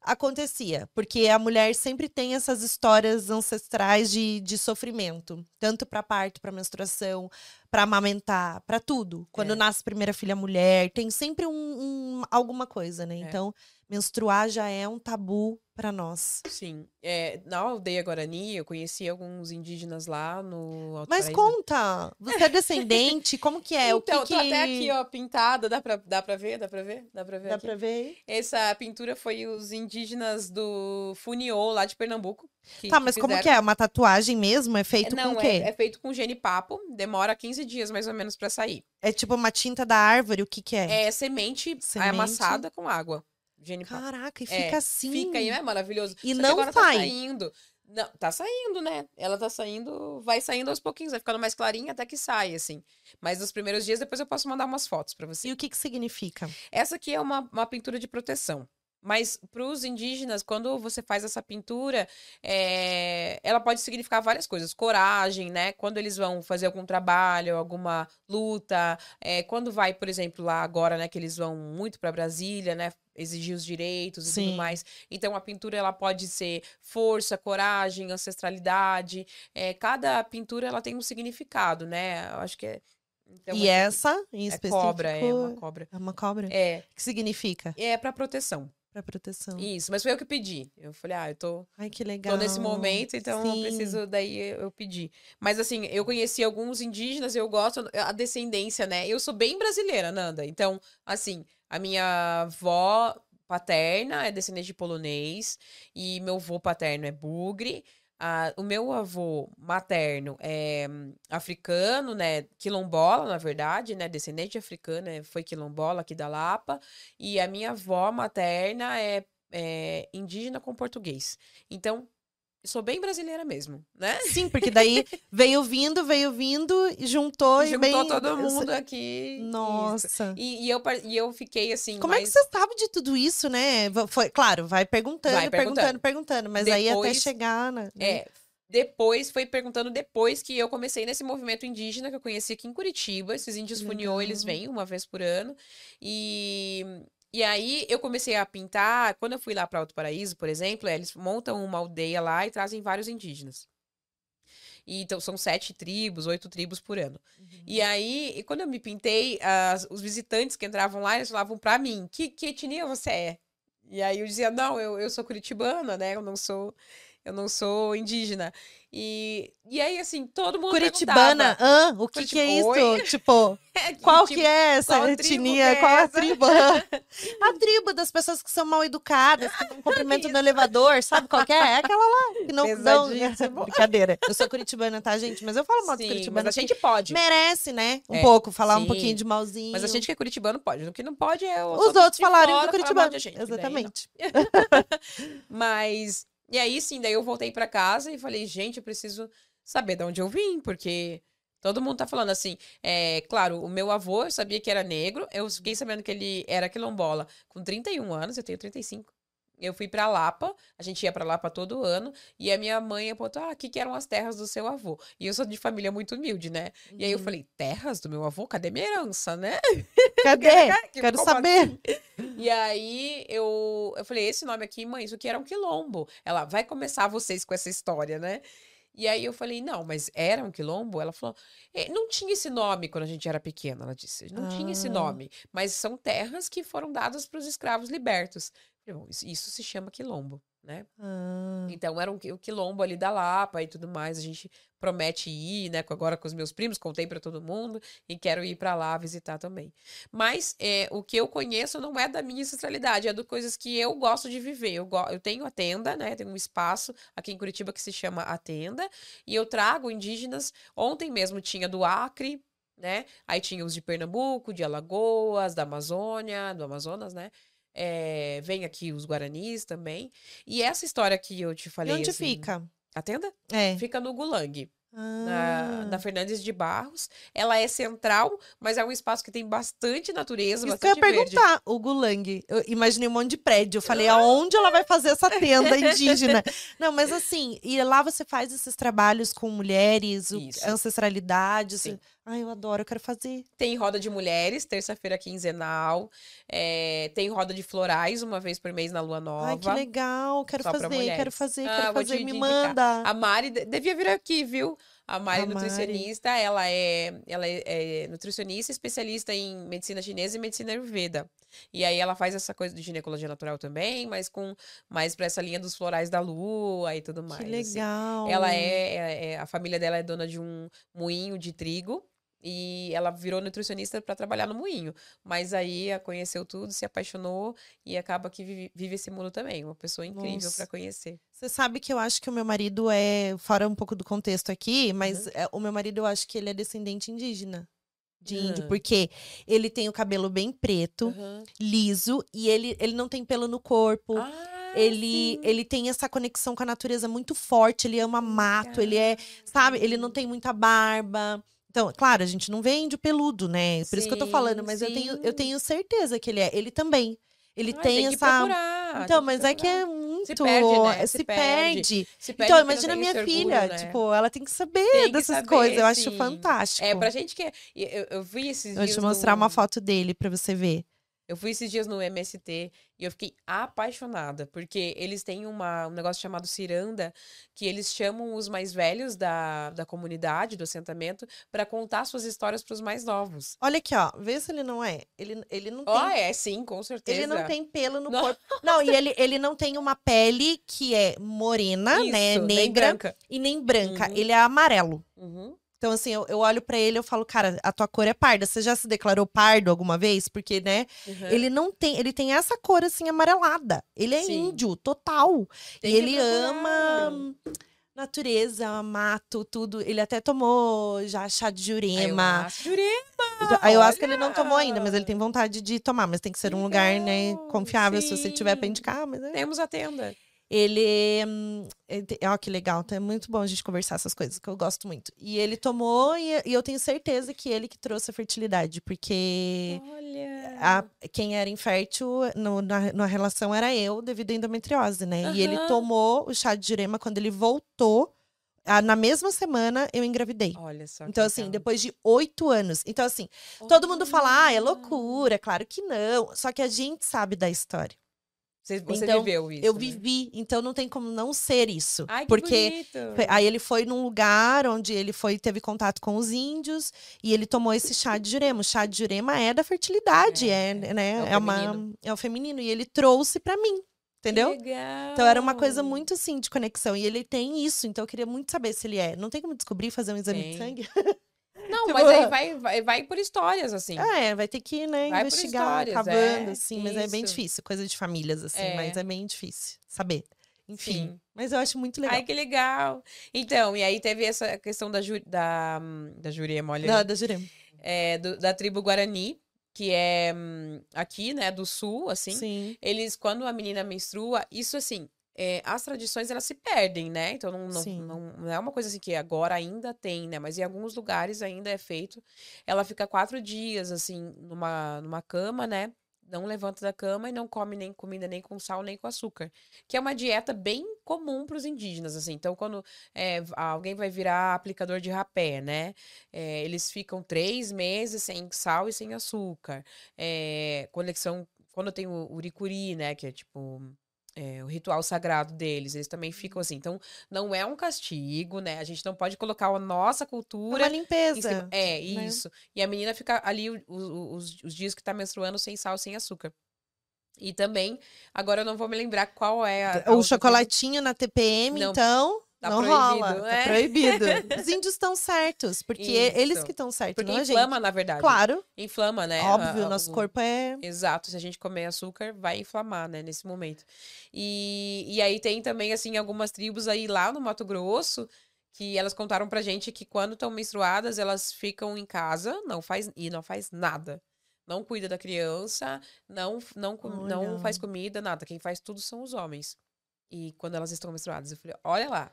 acontecia, porque a mulher sempre tem essas histórias ancestrais de, de sofrimento, tanto para parto, para menstruação, para amamentar, para tudo. Quando É. nasce a primeira filha mulher, tem sempre um, um- alguma coisa, né? É. Então, menstruar já é um tabu para nós. Sim. É, na aldeia Guarani, eu conheci alguns indígenas lá no Alto Mas Paraíso. conta, você é descendente? Como que é? o que Então, que tô até aqui, ó, pintada. Dá pra, dá pra ver? Dá pra ver? Dá pra ver Dá aqui? pra ver? Essa pintura foi os indígenas do Funiô, lá de Pernambuco. que- Tá, que mas como que é? Uma tatuagem mesmo? É feito Não, com o quê? é, é feito com genipapo. Demora 15 dias, mais ou menos, pra sair. É tipo uma tinta da árvore, o que que é? É semente, Semente. amassada com água. Genipapo. Caraca, e É, fica assim. Fica aí, não é maravilhoso? E Só não agora tá sai. saindo. Não, tá saindo, né? Ela tá saindo, vai saindo aos pouquinhos, vai ficando mais clarinha até que sai, assim. Mas nos primeiros dias, depois eu posso mandar umas fotos pra você. E o que que significa? Essa aqui é uma, uma pintura de proteção. Mas para os indígenas, quando você faz essa pintura, é, ela pode significar várias coisas. Coragem, né? Quando eles vão fazer algum trabalho, alguma luta. é, quando vai, por exemplo, lá agora, né? Que eles vão muito para Brasília, né? Exigir os direitos e Sim. tudo mais. Então, a pintura, ela pode ser força, coragem, ancestralidade. É, cada pintura, ela tem um significado, né? Eu acho que é... Então, e assim, essa, em é específico, cobra, é uma cobra. é uma cobra? É, O que significa? é para proteção. Pra proteção. Isso, mas foi eu que pedi. Eu falei, ah, eu tô, Ai, que legal. tô nesse momento, então eu Sim. preciso, daí eu eu pedi. Mas assim, eu conheci alguns indígenas, eu gosto, a descendência, né? Eu sou bem brasileira, Nanda. Então, assim, a minha avó paterna é descendente de polonês e meu avô paterno é bugre. Ah, o meu avô materno é hum, africano, né? Quilombola, na verdade, né? Descendente africano, é, foi quilombola aqui da Lapa. E a minha avó materna é, é indígena com português. Então, eu sou bem brasileira mesmo, né? Sim, porque daí veio vindo, veio vindo, e juntou e Juntou bem... todo mundo aqui. Nossa. E, e eu, e eu fiquei assim. Como é que você sabe de tudo isso, né? Foi, claro, vai perguntando, Vai perguntando, perguntando. perguntando, mas aí até Depois- chegar na. né? É, depois, foi perguntando depois que eu comecei nesse movimento indígena que eu conheci aqui em Curitiba. Esses índios Que funiô, eles legal. vêm uma vez por ano. E, e aí eu comecei a pintar. Quando eu fui lá para Alto Paraíso, por exemplo, eles montam uma aldeia lá e trazem vários indígenas. E, então, são sete tribos, oito tribos por ano. E aí, quando eu me pintei, as- os visitantes que entravam lá, eles falavam pra mim, que, que etnia você é? E aí eu dizia, não, eu, eu sou curitibana, né? Eu não sou, eu não sou indígena. E, e aí, assim, todo mundo Curitibana, hã? o que, que é isso? Oi? Tipo, "É, qual tipo, que é essa etnia? é qual a essa?" tribo? A tribo das pessoas que são mal educadas, que não cumprimentam no elevador, sabe qual que é? É aquela lá, que não dão... Pesadíssimo. Brincadeira. Eu sou curitibana, tá, gente? Mas eu falo mal dos Sim, curitibanos. mas a gente pode. Merece, né? Um É, pouco, falar um sim. pouquinho de malzinho. Mas a gente que é curitibano pode. O que não pode é os, Os outros de falarem do curitibano. de gente, que daí. Exatamente. Mas, e aí sim, daí eu voltei pra casa e falei, gente, eu preciso saber de onde eu vim, porque todo mundo tá falando assim. É, claro, o meu avô, eu sabia que era negro, eu fiquei sabendo que ele era quilombola com 31 anos, eu tenho 35. Eu fui pra Lapa, a gente ia pra Lapa todo ano, e a minha mãe apontou, ah, aqui que eram as terras do seu avô. E eu sou de família muito humilde, né? E aí eu Uhum. falei, terras do meu avô? Cadê minha herança, né? Cadê? Que- Quero saber. E aí eu, eu falei, esse nome aqui, mãe, isso aqui era um quilombo. Ela vai começar vocês com essa história, né? E aí eu falei, não, mas era um quilombo? Ela falou, "É, não tinha esse nome quando a gente era pequena, ela disse. Não tinha esse Ah. nome, mas são terras que foram dadas para os escravos libertos. Eu falei, "Bom, isso, se chama quilombo, né? Ah, Então era um, o quilombo ali da Lapa e tudo mais. A gente promete ir, né? Agora com os meus primos, contei pra todo mundo e quero ir pra lá visitar também. Mas é, o que eu conheço não é da minha ancestralidade, é de coisas que eu gosto de viver. Eu, go- eu tenho a tenda, né? Tenho um espaço aqui em Curitiba que se chama a tenda e eu trago indígenas. Ontem mesmo tinha do Acre. Né? Aí tinha os de Pernambuco, de Alagoas, da Amazônia, do Amazonas, né? É, vem aqui os Guaranis também. E essa história que eu te E falei. onde assim, fica? A tenda? É. Fica no Gulang, na, Ah. na Fernandes de Barros. Ela é central, mas é um espaço que tem bastante natureza, Isso que eu ia bastante verde. perguntar, o Gulang. Eu imaginei um monte de prédio. Eu falei, aonde ela vai fazer essa tenda indígena? Não, mas assim, e lá você faz esses trabalhos com mulheres, Isso. ancestralidade. Sim. Ai, eu adoro, eu quero fazer. Tem roda de mulheres, terça-feira quinzenal. É, tem roda de florais, uma vez por mês na Lua Nova. Ai, que legal, quero Só fazer, quero fazer, Ah, quero fazer. te Me manda. A Mari de- devia vir aqui, viu? A Mari, A Mari. nutricionista, ela é, ela é, é nutricionista, especialista em medicina chinesa e medicina ayurveda. E aí ela faz essa coisa de ginecologia natural também, mas com mais pra essa linha dos florais da lua e tudo mais. Que assim. legal. Ela é, é- é- a família dela é dona de um moinho de trigo. E ela virou nutricionista para trabalhar no moinho. Mas aí a conheceu tudo, se apaixonou e acaba que vive, vive esse mundo também. Uma pessoa incrível para conhecer. Você sabe que eu acho que o meu marido é, fora um pouco do contexto aqui, Uhum. mas é, o meu marido eu acho que ele é descendente indígena. De índio, Ah. porque ele tem o cabelo bem preto, Aham. liso, e ele, ele não tem pelo no corpo. Ah, ele, sim. ele tem essa conexão com a natureza muito forte, ele ama mato, ele é, sabe, ele não tem muita barba. Então, claro, a gente não vê índio peludo, né? Por isso que eu tô Sim, falando, mas eu tenho, eu sim. tenho certeza que ele é. Ele também. Ele Ai, tem, que essa. procurar, então, tem mas é que é muito. perde, né? Se, Se perde. perde. Se perde Então, imagina a tem minha esse orgulho, filha. né? Tipo, ela tem que saber Tem que dessas saber, coisas. Eu acho sim. fantástico. É, pra gente que. é- Eu, eu vi esses Eu vou te mostrar uma no- foto dele pra você ver. Eu fui esses dias no MST e eu fiquei apaixonada, porque eles têm uma, um negócio chamado ciranda, que eles chamam os mais velhos da, da comunidade, do assentamento, para contar suas histórias para os mais novos. Olha aqui, ó. Vê se ele não é. Ele, ele não tem. Ó, é, sim, com certeza. Ele não tem pelo no Não. corpo. Não, e ele, ele não tem uma pele que é morena, né? Isso, nem Negra branca. e nem branca. Uhum. Ele é amarelo. Uhum. Então, assim, eu, eu olho pra ele e eu falo, cara, a tua cor é parda. Você já se declarou pardo alguma vez? Porque, né? uhum. Ele não tem. Ele tem essa cor, assim, amarelada. Ele é Sim. índio, total. Tem e que ele procurar. ama natureza, mato, tudo. Ele até tomou já chá de jurema. Ayahuasca. Jurema! Já- Ayahuasca ele não tomou ainda, mas ele tem vontade de tomar. Mas tem que ser um lugar, né, Legal, confiável se você tiver pra sim. indicar. Mas é. Temos a tenda. Ele. hum, Ó, que legal. tá? É muito bom a gente conversar essas coisas, que eu gosto muito. E ele tomou, e, e eu tenho certeza que ele que trouxe a fertilidade, porque Olha. a- quem era infértil no- na, na relação era eu, devido à endometriose, né? E ele tomou o chá de jurema quando ele voltou. na mesma semana eu engravidei. Olha só. Então, assim, legal. depois de oito anos. Então, assim, todo mundo fala, ah, é loucura. Claro que não. Só que a gente sabe da história. Você, você Então, viveu isso. eu né? vivi, então não tem como não ser isso. Ai, que porque bonito. aí ele foi num lugar onde ele foi teve contato com os índios e ele tomou esse chá de jurema. O chá de jurema é da fertilidade, É, é, né? é o É, uma feminino. é o feminino e ele trouxe pra mim, entendeu? Legal. Então era uma coisa muito assim de conexão e ele tem isso, então eu queria muito saber se ele é. Não tem como descobrir fazer um exame de Tem. sangue? Não, Tipo, mas aí vai, vai, vai por histórias, assim. É, vai ter que, né, Vai investigar, histórias, cavando, é, assim, mas é bem difícil, coisa de famílias, assim, É. mas é bem difícil saber. Enfim, Sim. mas eu acho muito legal. Ai, que legal. Então, e aí teve essa questão da, ju, da, da Jurema, olha. Da, aí, da Jurema. é, do- da tribo Guarani, que é hum, aqui, né, do sul, assim. Sim. Eles, quando a menina menstrua, isso assim, é, as tradições elas se perdem, né? Então não, não, não, é uma coisa assim que agora ainda tem, né? Mas em alguns lugares ainda é feito. Ela fica quatro dias, assim, numa, numa cama, né? Não levanta da cama e não come nem comida nem com sal nem com açúcar. Que é uma dieta bem comum para os indígenas, assim. Então, quando é, alguém vai virar aplicador de rapé, né? É, eles ficam três meses sem sal e sem açúcar. É, conexão, quando tem o uricuri, né? Que é tipo é, o ritual sagrado deles, eles também ficam assim. Então, não é um castigo, né? A gente não pode colocar a nossa É cultura uma em limpeza. É, né? isso. E a menina fica ali o- o- os, os dias que tá menstruando sem sal, sem açúcar. E também, agora eu não vou me lembrar qual é a. a o chocolatinho na TPM, Não, então. Tá não proibido, rola. é. Tá proibido. Os índios estão certos, porque Isso. eles que estão certos, Porque não a gente. inflama, na verdade. Claro, Inflama, né? óbvio, a- a- nosso o- corpo é. Exato, se a gente comer açúcar, vai inflamar, né, nesse momento. E, e aí tem também, assim, algumas tribos aí lá no Mato Grosso que elas contaram pra gente que quando estão menstruadas, elas ficam em casa, não faz e não faz nada. Não cuida da criança, não não não faz comida, nada. Quem faz tudo são os homens. E quando elas estão menstruadas, eu falei, olha lá.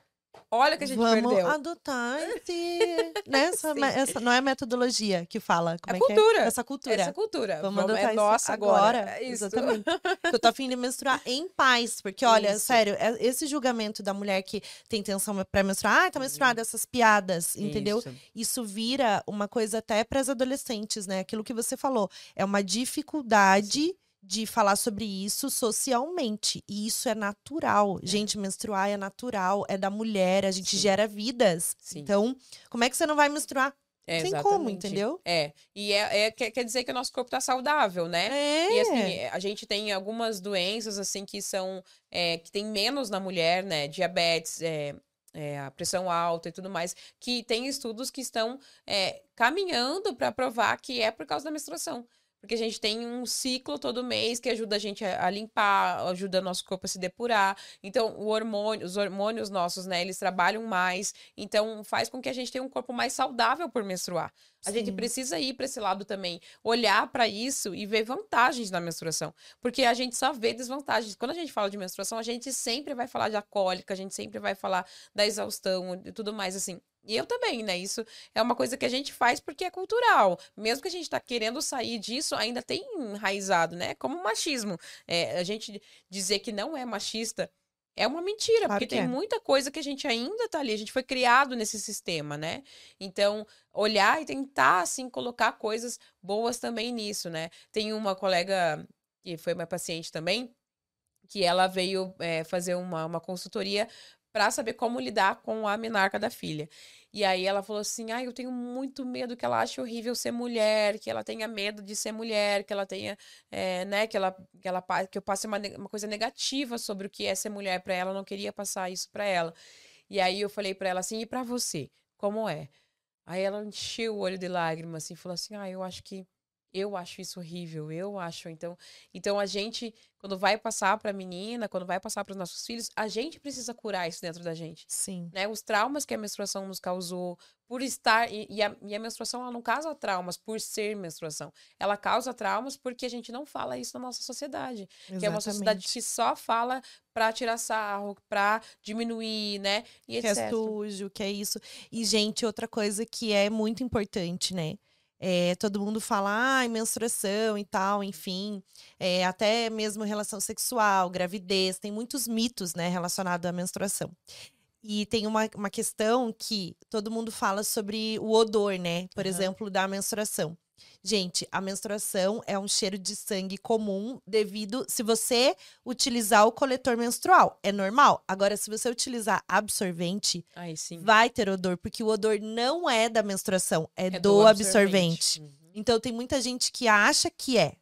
Olha que a gente Vamos perdeu. adotar esse. né? essa, não é a metodologia que fala. Como É é, que cultura. é? Essa cultura. Essa cultura. Vamos Vamos- adotar é nossa agora. É isso. Exatamente. eu tô afim de menstruar em paz. Porque, olha, Isso. sério, é- esse julgamento da mulher que tem tensão pra menstruar, ah, tá menstruada, essas piadas, entendeu? Isso. Isso vira uma coisa até para as adolescentes, né? Aquilo que você falou. É uma dificuldade de falar sobre isso socialmente. E isso é natural. Gente, menstruar é natural, é da mulher, a gente Sim. gera vidas. Sim. Então, como é que você não vai menstruar? É, Tem como, entendeu? É. E é, é- quer, quer dizer que o nosso corpo tá saudável, né? É. E assim, a gente tem algumas doenças, assim, que são. é, que tem menos na mulher, né? Diabetes, é, é, a pressão alta e tudo mais, que tem estudos que estão é, caminhando para provar que é por causa da menstruação. Porque a gente tem um ciclo todo mês que ajuda a gente a, a limpar, ajuda nosso corpo a se depurar. Então, o hormônio, os hormônios nossos, né, eles trabalham mais. Então, faz com que a gente tenha um corpo mais saudável por menstruar. A gente Sim. precisa ir para esse lado também, olhar para isso e ver vantagens na menstruação, porque a gente só vê desvantagens. Quando a gente fala de menstruação, a gente sempre vai falar de cólica, a gente sempre vai falar da exaustão e tudo mais assim. E eu também, né? Isso é uma coisa que a gente faz porque é cultural. Mesmo que a gente tá querendo sair disso, ainda tem enraizado, né? Como machismo. É, a gente dizer que não é machista é uma mentira, Claro porque que tem é. muita coisa que a gente ainda tá ali. A gente foi criado nesse sistema, né? Então, olhar e tentar, assim, colocar coisas boas também nisso, né? Tem uma colega que foi uma paciente também, que ela veio é, fazer uma, uma consultoria para saber como lidar com a menarca da filha. E aí ela falou assim: ah, eu tenho muito medo que ela ache horrível ser mulher, que ela tenha medo de ser mulher, que ela tenha, é, né, que ela, que ela que eu passe uma, uma coisa negativa sobre o que é ser mulher para ela, eu não queria passar isso para ela. E aí eu falei para ela assim: e para você, como é? Aí ela encheu o olho de lágrimas assim, falou assim: ah, eu acho que eu acho isso horrível, eu acho. Então, então a gente, quando vai passar para a menina, quando vai passar para os nossos filhos, a gente precisa curar isso dentro da gente. Sim. Né? Os traumas que a menstruação nos causou, por estar. E, e a, e a menstruação, ela não causa traumas por ser menstruação. Ela causa traumas porque a gente não fala isso na nossa sociedade. Que é uma sociedade Exatamente. que só fala para tirar sarro, para diminuir, né? E que é etc. sujo, que é isso. E, gente, outra coisa que é muito importante, né? É, todo mundo fala, ai, menstruação e tal, enfim. É, até mesmo relação sexual, gravidez, tem muitos mitos, né, relacionados à menstruação. E tem uma, uma questão que todo mundo fala sobre o odor, né? Por Aham. exemplo, da menstruação. Gente, a menstruação é um cheiro de sangue comum devido se você utilizar o coletor menstrual. É normal. Agora, se você utilizar absorvente, vai ter odor, porque o odor não é da menstruação, é, É do, absorvente. Uhum. Então, tem muita gente que acha que é.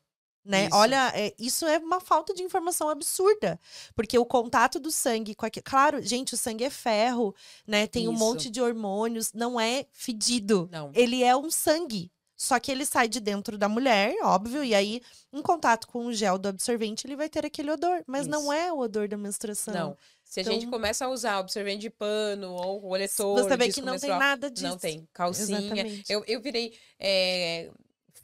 Né? Isso. Olha, é, isso é uma falta de informação absurda. Porque o contato do sangue com aquilo. Claro, gente, o sangue é ferro, né? Tem um Isso. monte de hormônios, não é fedido. Não. Ele é um sangue. Só que ele sai de dentro da mulher, óbvio, e aí, em contato com o gel do absorvente, ele vai ter aquele odor. Mas não Isso. é o odor da menstruação. Não. Se a gente Então- começa a usar absorvente de pano ou coletor, Você vê que não tem nada disso. Não tem. Calcinha. Exatamente. Eu, eu virei é,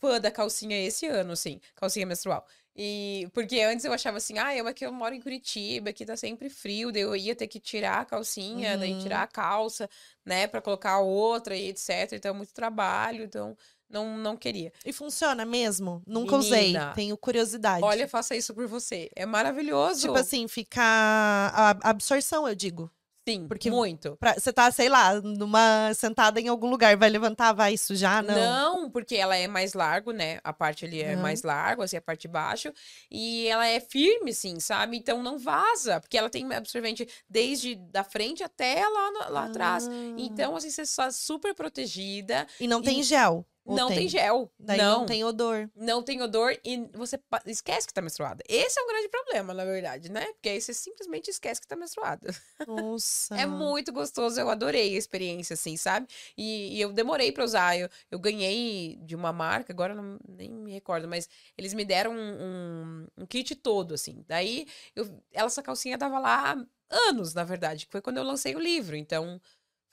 fã da calcinha esse ano, assim, calcinha menstrual. E porque antes eu achava assim, ah, eu aqui eu moro em Curitiba, aqui tá sempre frio, daí eu ia ter que tirar a calcinha, daí Uhum. tirar a calça, né, pra colocar outra e etc. Então, muito trabalho, então não, não queria. E funciona mesmo? Nunca usei. Menina, Tenho curiosidade. Olha, faça isso por você. É maravilhoso. Tipo assim, fica a absorção, eu digo. Sim, porque- muito. Pra- Você tá, sei lá, numa sentada em algum lugar, vai levantar, vai sujar? Não. Não, porque ela é mais largo, né? A parte ali é Aham. mais largo, assim, a parte de baixo. E ela é firme, assim, sabe? Então não vaza, porque ela tem absorvente desde da frente até lá, lá atrás. Ah. Então, assim, você está super protegida. E não tem e- gel. Ou não tem, gel. Daí não. não tem odor. não tem odor e você esquece que tá menstruada. Esse é um grande problema, na verdade, né? Porque aí você simplesmente esquece que tá menstruada. Nossa. É muito gostoso, eu adorei a experiência, assim, sabe? E, e eu demorei pra usar. Eu, eu ganhei de uma marca, agora não, nem me recordo, mas eles me deram um, um, um kit todo, assim. Daí, eu, essa calcinha tava lá anos, na verdade, que foi quando eu lancei o livro. Então,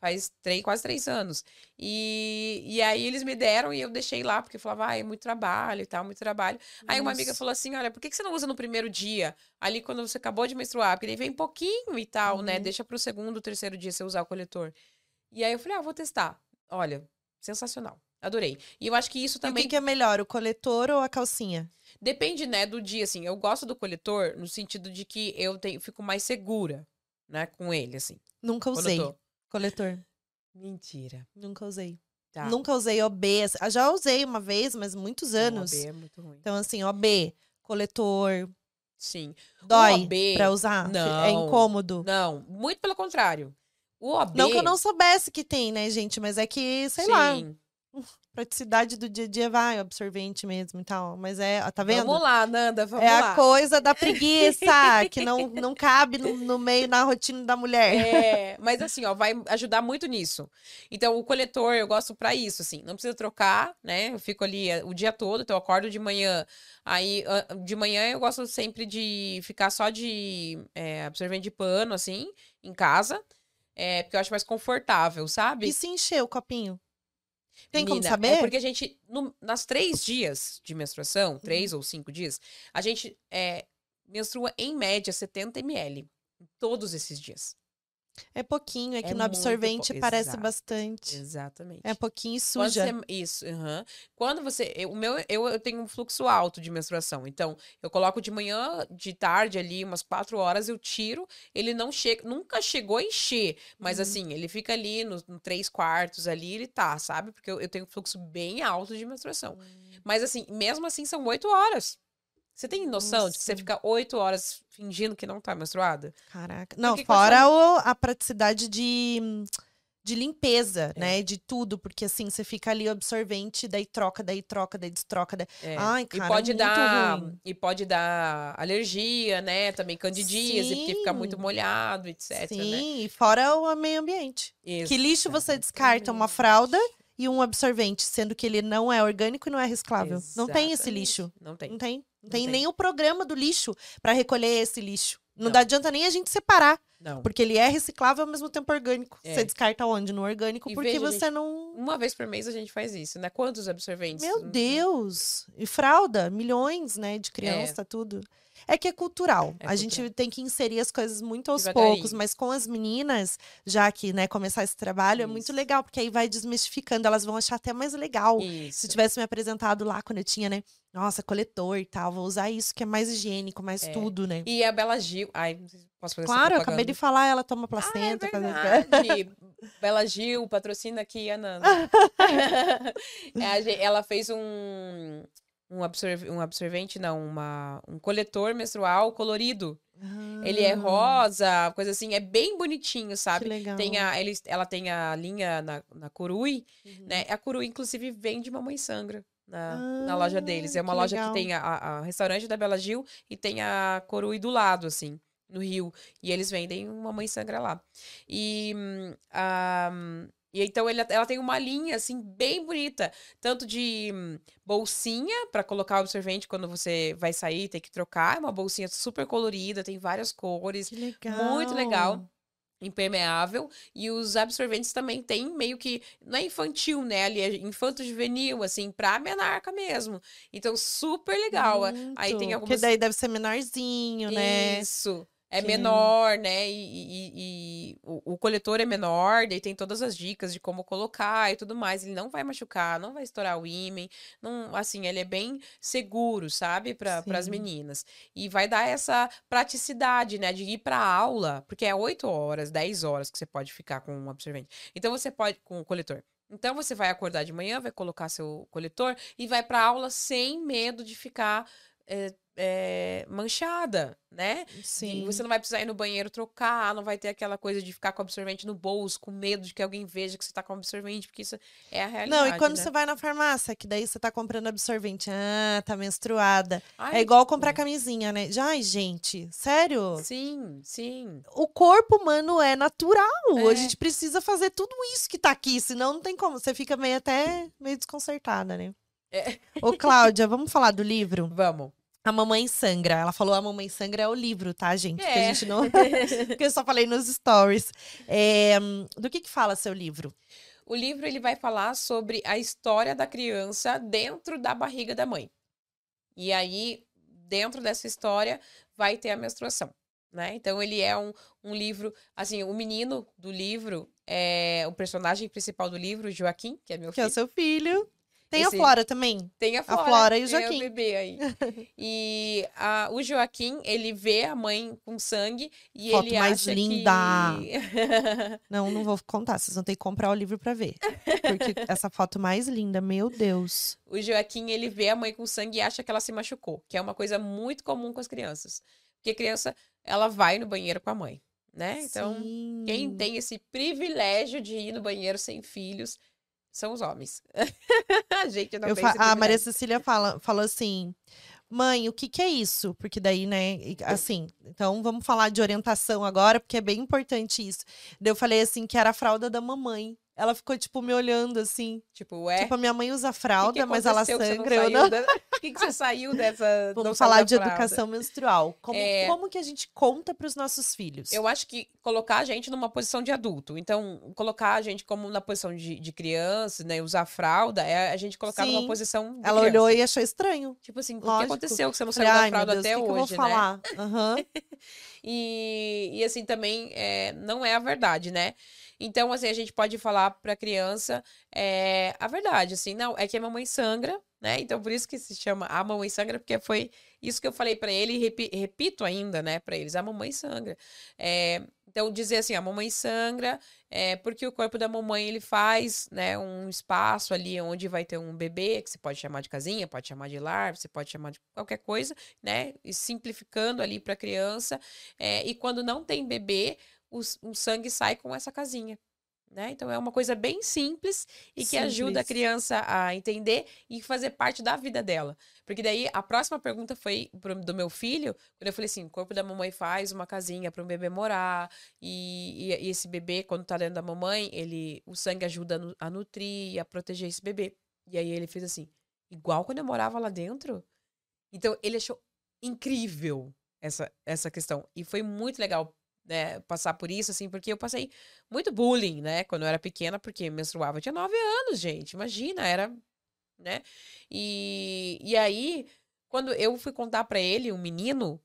faz três, quase três anos. E, e aí eles me deram e eu deixei lá, porque eu falava, ah, é muito trabalho e tal, muito trabalho. Aí uma amiga Nossa. falou assim: olha, por que que você não usa no primeiro dia? Ali quando você acabou de menstruar, porque ele vem pouquinho e tal, né? Uhum. Deixa pro segundo, terceiro dia você usar o coletor. E aí eu falei, ah, vou testar. Olha, sensacional. Adorei. E eu acho que isso E o também que, que é melhor, o coletor ou a calcinha? depende, né, do dia, assim. Eu gosto do coletor no sentido de que eu tenho, fico mais segura, né, com ele, assim. Nunca usei. eu tô. Coletor. Mentira. Nunca usei. Tá. Nunca usei OB. assim, Já usei uma vez, mas muitos anos. OB é muito ruim. Então, assim, OB, coletor, Sim. dói OB, pra usar? É não. incômodo. Não, muito pelo contrário. O OB. Não que eu não soubesse que tem, né, gente? Mas é que, sei lá, Sim. Praticidade do dia a dia vai, absorvente mesmo e tal. Mas é, tá vendo? Vamos lá, Nanda, vamos é lá. a coisa da preguiça, que não, não cabe no, no meio, na rotina da mulher. É, mas assim, ó, vai ajudar muito nisso. Então, o coletor eu gosto pra isso, assim. Não precisa trocar, né? Eu fico ali eh, o dia todo, então eu acordo de manhã. Aí, de manhã eu gosto sempre de ficar só de eh, absorvente de pano, assim, em casa. É, porque eu acho mais confortável, sabe? E se encher o copinho? Tem como Menina, saber? É porque a gente, no- nas três dias de menstruação, três Uhum. ou cinco dias, a gente é, menstrua em média 70 ml. Todos esses dias. É pouquinho, é que É no muito absorvente parece Exato. bastante. Exatamente. É pouquinho e suja. você- isso, aham. Quando você. eu- O meu, eu, eu tenho um fluxo alto de menstruação. Então, eu coloco de manhã, de tarde ali, umas quatro horas, eu tiro. Ele não chega. Nunca chegou a encher. Mas Uhum. assim, ele fica ali no, no três quartos ali, ele tá, sabe? Porque eu, eu tenho um fluxo bem alto de menstruação. Hum. Mas assim, mesmo assim, são oito horas. Você tem noção de que você Nossa. fica oito horas fingindo que não tá menstruada? Caraca. Não, que que fora o- a praticidade de, de limpeza, É. né? De tudo, porque assim, você fica ali absorvente, daí troca, daí troca, daí destroca. Daí... É. Ai, e cara, pode muito dar ruim. e pode dar alergia, né? Também candidíase, porque fica muito molhado, etc, Sim, né? e fora o meio ambiente. Que lixo você descarta? Uma Exatamente. fralda e um absorvente, sendo que ele não é orgânico e não é reciclável. Não tem esse Exatamente. lixo. Não tem. Não tem. Não tem tem. nem o programa do lixo para recolher esse lixo. Não, Não. dá adianta nem a gente separar, Não. porque ele é reciclável ao mesmo tempo orgânico. É. Você descarta onde? No orgânico, E porque veja, você gente, não. Uma vez por mês a gente faz isso, né? Quantos absorventes? Meu Hum, Deus! E fralda, milhões, né, de criança, tudo. É que é cultural. É a gente cultural. tem que inserir as coisas muito aos poucos, mas com as meninas, já que, né, começar esse trabalho é muito Isso. legal, porque aí vai desmistificando, elas vão achar até mais legal. Isso. Se tivesse me apresentado lá quando eu tinha, né, nossa, coletor e tal, vou usar isso que é mais higiênico, mais É. tudo, né? E a Bela Gil. Ai, posso fazer Claro, eu acabei de falar, ela toma Ah, é placenta. as- verdade. Bela Gil, patrocina aqui a. É, ela fez um, um, absorv- um absorvente, não, uma, um coletor menstrual colorido. Ele é Ah, rosa, coisa assim, é bem bonitinho, Que sabe? legal. Tem a, eles, ela tem a linha na, na Corui, Uhum. né? A Corui, inclusive, vende Mamãe Sangra na, na Ah, loja deles. É uma que loja legal. que tem a, a- a restaurante da Bela Gil e tem a Corui do lado, assim, no Rio. E eles vendem uma Mamãe Sangra lá. E, hum, a, e então ele- ela tem uma linha, assim, bem bonita. Tanto de hum, bolsinha para colocar o absorvente quando você vai sair, tem que trocar. É uma bolsinha super colorida, tem várias cores Que legal. muito legal. impermeável e os absorventes também tem meio que não é infantil, né? Ali é infanto juvenil assim, pra menarca mesmo. Então super legal. Aí tem Muito. algumas Que daí deve ser menorzinho, né? Isso. É Que- menor, né? E, e- e o, o coletor é menor, daí tem todas as dicas de como colocar e tudo mais. Ele não vai machucar, não vai estourar o ímen. Não, assim, ele é bem seguro, sabe? Para as Sim. meninas. E vai dar essa praticidade, né? De ir para aula, porque é 8 horas, 10 horas que você pode ficar com um absorvente. Então você pode, com o coletor. Então você vai acordar de manhã, vai colocar seu coletor e vai para aula sem medo de ficar é, é, manchada, né? Sim. E você não vai precisar ir no banheiro trocar, não vai ter aquela coisa de ficar com absorvente no bolso, com medo de que alguém veja que você tá com absorvente, porque isso é a realidade. Não, e quando né? você vai na farmácia, que daí você tá comprando absorvente, ah, tá menstruada. Ai, é igual comprar é. camisinha, né? Já, ai, gente, sério? Sim, sim. O corpo humano é natural. A É. gente precisa fazer tudo isso que tá aqui, senão não tem como. Você fica meio até meio desconcertada, né? É. Ô, Cláudia, vamos falar do livro? Vamos. A Mamãe Sangra. Ela falou a Mamãe Sangra é o livro, tá, gente? Que a É. gente não. Porque eu só falei nos stories. É, do que que fala seu livro? O livro ele vai falar sobre a história da criança dentro da barriga da mãe. E aí, dentro dessa história, vai ter a menstruação. Né? Então, ele é um, um livro. Assim, o menino do livro é o personagem principal do livro, Joaquim, que é meu Que é filho. o seu filho. Tem Esse- a Flora também. Tem a Flora, Flora e o tem Joaquim. bebê aí. E a- o Joaquim, ele vê a mãe com sangue e Foto ele mais acha linda. que... Não, não vou contar. Vocês vão ter que comprar o livro pra ver. Porque essa foto mais linda, meu Deus. o Joaquim, ele vê a mãe com sangue e acha que ela se machucou, que é uma coisa muito comum com as crianças. Porque a criança, ela vai no banheiro com a mãe, né? Então, Sim. quem tem esse privilégio de ir no banheiro sem filhos são os homens. a gente não Eu esse a Maria. Cecília fala, falou assim: mãe, o que, que é isso? Porque daí, né, assim, então vamos falar de orientação agora, porque é bem importante isso. Daí eu falei assim que era a fralda da mamãe. Ela ficou, tipo, me olhando assim. Tipo, ué, Tipo, a minha mãe usa o que que fralda, mas ela sangra. Saiu não. da- que, que você saiu dessa Vamos falar da de fralda? educação menstrual. Como, É. como que a gente conta para os nossos filhos? Eu acho que colocar a gente numa posição de adulto. Então, colocar a gente como na posição de, de criança, né? Usar fralda, é a gente colocar Sim. numa posição Ela criança. olhou e achou estranho. Tipo assim, o que aconteceu que você não saiu da Ai, meu fralda Deus, até o que, que eu hoje, vou né? falar? Aham. E, e assim, também é, não é a verdade, né? Então, assim, a gente pode falar pra criança é, a verdade, assim, não, é que a mamãe sangra, né? Então, por isso que se chama a mamãe sangra, porque foi isso que eu falei pra ele e repi- repito ainda, né, pra eles, a mamãe sangra. É, então, dizer assim, a mamãe sangra é porque o corpo da mamãe, ele faz, né, um espaço ali onde vai ter um bebê, que você pode chamar de casinha, pode chamar de lar, você pode chamar de qualquer coisa, né, e simplificando ali pra criança, é, e quando não tem bebê, o, o sangue sai com essa casinha. Né? Então é uma coisa bem simples e que ajuda a Simples. criança a entender e fazer parte da vida dela. Porque daí a próxima pergunta foi pro- do meu filho, quando eu falei assim: o corpo da mamãe faz uma casinha para um bebê morar, e, e- e esse bebê, quando tá dentro da mamãe, ele, o sangue ajuda a, nu- a nutrir e a proteger esse bebê. E aí ele fez assim: igual quando eu morava lá dentro? Então ele achou incrível essa, essa questão. E foi muito legal né, passar por isso, assim, porque eu passei muito bullying, né, quando eu era pequena, porque menstruava. Eu tinha nove anos, gente, imagina, era, né? E, e aí, quando eu fui contar pra ele, um menino,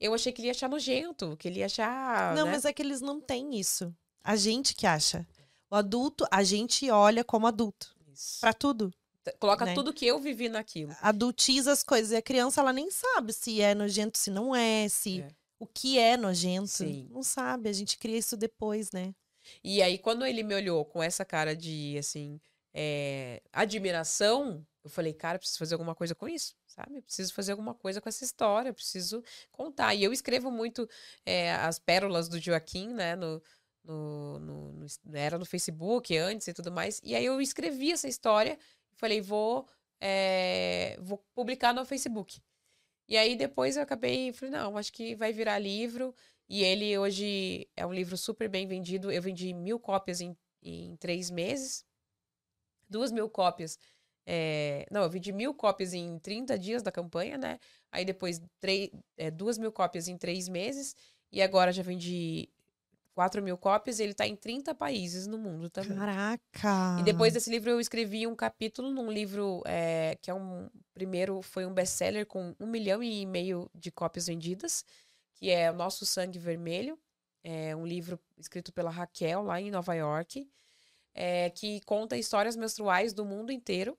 eu achei que ele ia achar nojento, que ele ia achar. Não, né? mas é que eles não têm isso. A gente que acha. O adulto, a gente olha como adulto. Pra tudo. Coloca né? tudo que eu vivi naquilo. Adultiza as coisas. E a criança, ela nem sabe se é nojento, se não é, se É. o que é nojento. Sim. Não sabe. A gente cria isso depois, né? E aí, quando ele me olhou com essa cara de, assim, é, admiração, eu falei, cara, preciso fazer alguma coisa com isso, sabe? Eu preciso fazer alguma coisa com essa história, preciso contar. E eu escrevo muito é, as pérolas do Joaquim, né? No, no, no- no- era no Facebook antes e tudo mais. E aí eu escrevi essa história e falei, vou, é, vou publicar no Facebook. E aí depois eu acabei, falei, não, acho que vai virar livro. E ele hoje é um livro super bem vendido. Eu vendi mil cópias em, em três meses. Duas mil cópias. é, não, eu vendi mil cópias em 30 dias da campanha, né? Aí depois três, é, duas mil cópias em três meses. E agora já vendi quatro mil cópias. E ele tá em 30 países no mundo também. Caraca! E depois desse livro eu escrevi um capítulo num livro é, que é um primeiro foi um best-seller com um milhão e meio de cópias vendidas, que é O Nosso Sangue Vermelho, é um livro escrito pela Raquel lá em Nova York, é, que conta histórias menstruais do mundo inteiro.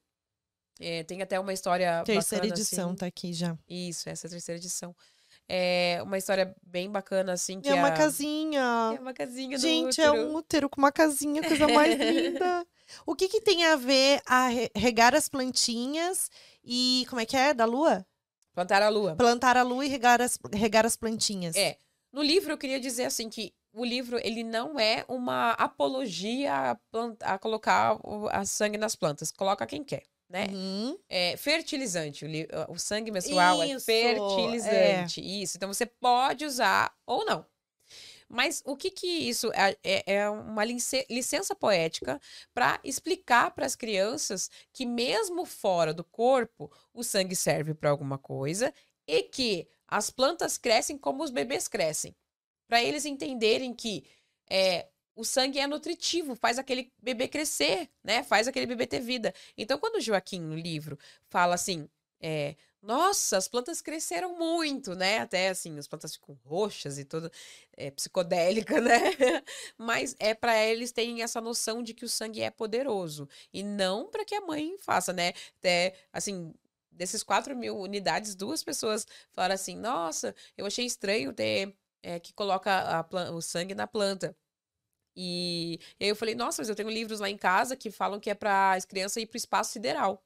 É, tem até uma história Terceira bacana, edição assim. tá aqui já. Isso, essa é a terceira edição. É uma história bem bacana assim que é uma a- casinha. é uma casinha Gente, é útero. um útero com uma casinha, coisa mais linda. O que que tem a ver a re- regar as plantinhas e como é que é? Da lua? Plantar a lua. Plantar a lua e regar as, regar as plantinhas. É. No livro eu queria dizer assim que o livro ele não é uma apologia a, planta, a colocar o, a sangue nas plantas. Coloca quem quer, né? Uhum. É fertilizante. O, o sangue menstrual é Isso, fertilizante. Isso. Então você pode usar ou não. Mas o que que isso é, é- é uma lice- licença poética para explicar para as crianças que mesmo fora do corpo o sangue serve para alguma coisa e que as plantas crescem como os bebês crescem, para eles entenderem que é, o sangue é nutritivo, faz aquele bebê crescer, né? Faz aquele bebê ter vida. Então, quando o Joaquim no livro fala assim, é, nossa, as plantas cresceram muito, né? Até assim, as plantas ficam roxas e toda é, psicodélica, né? Mas é para eles terem essa noção de que o sangue é poderoso e não para que a mãe faça, né? Até assim. Desses 4 mil unidades, duas pessoas falaram assim: Nossa, eu achei estranho ter é, que coloca a o sangue na planta. E, e aí eu falei, nossa, mas eu tenho livros lá em casa que falam que é para as crianças ir para o espaço sideral.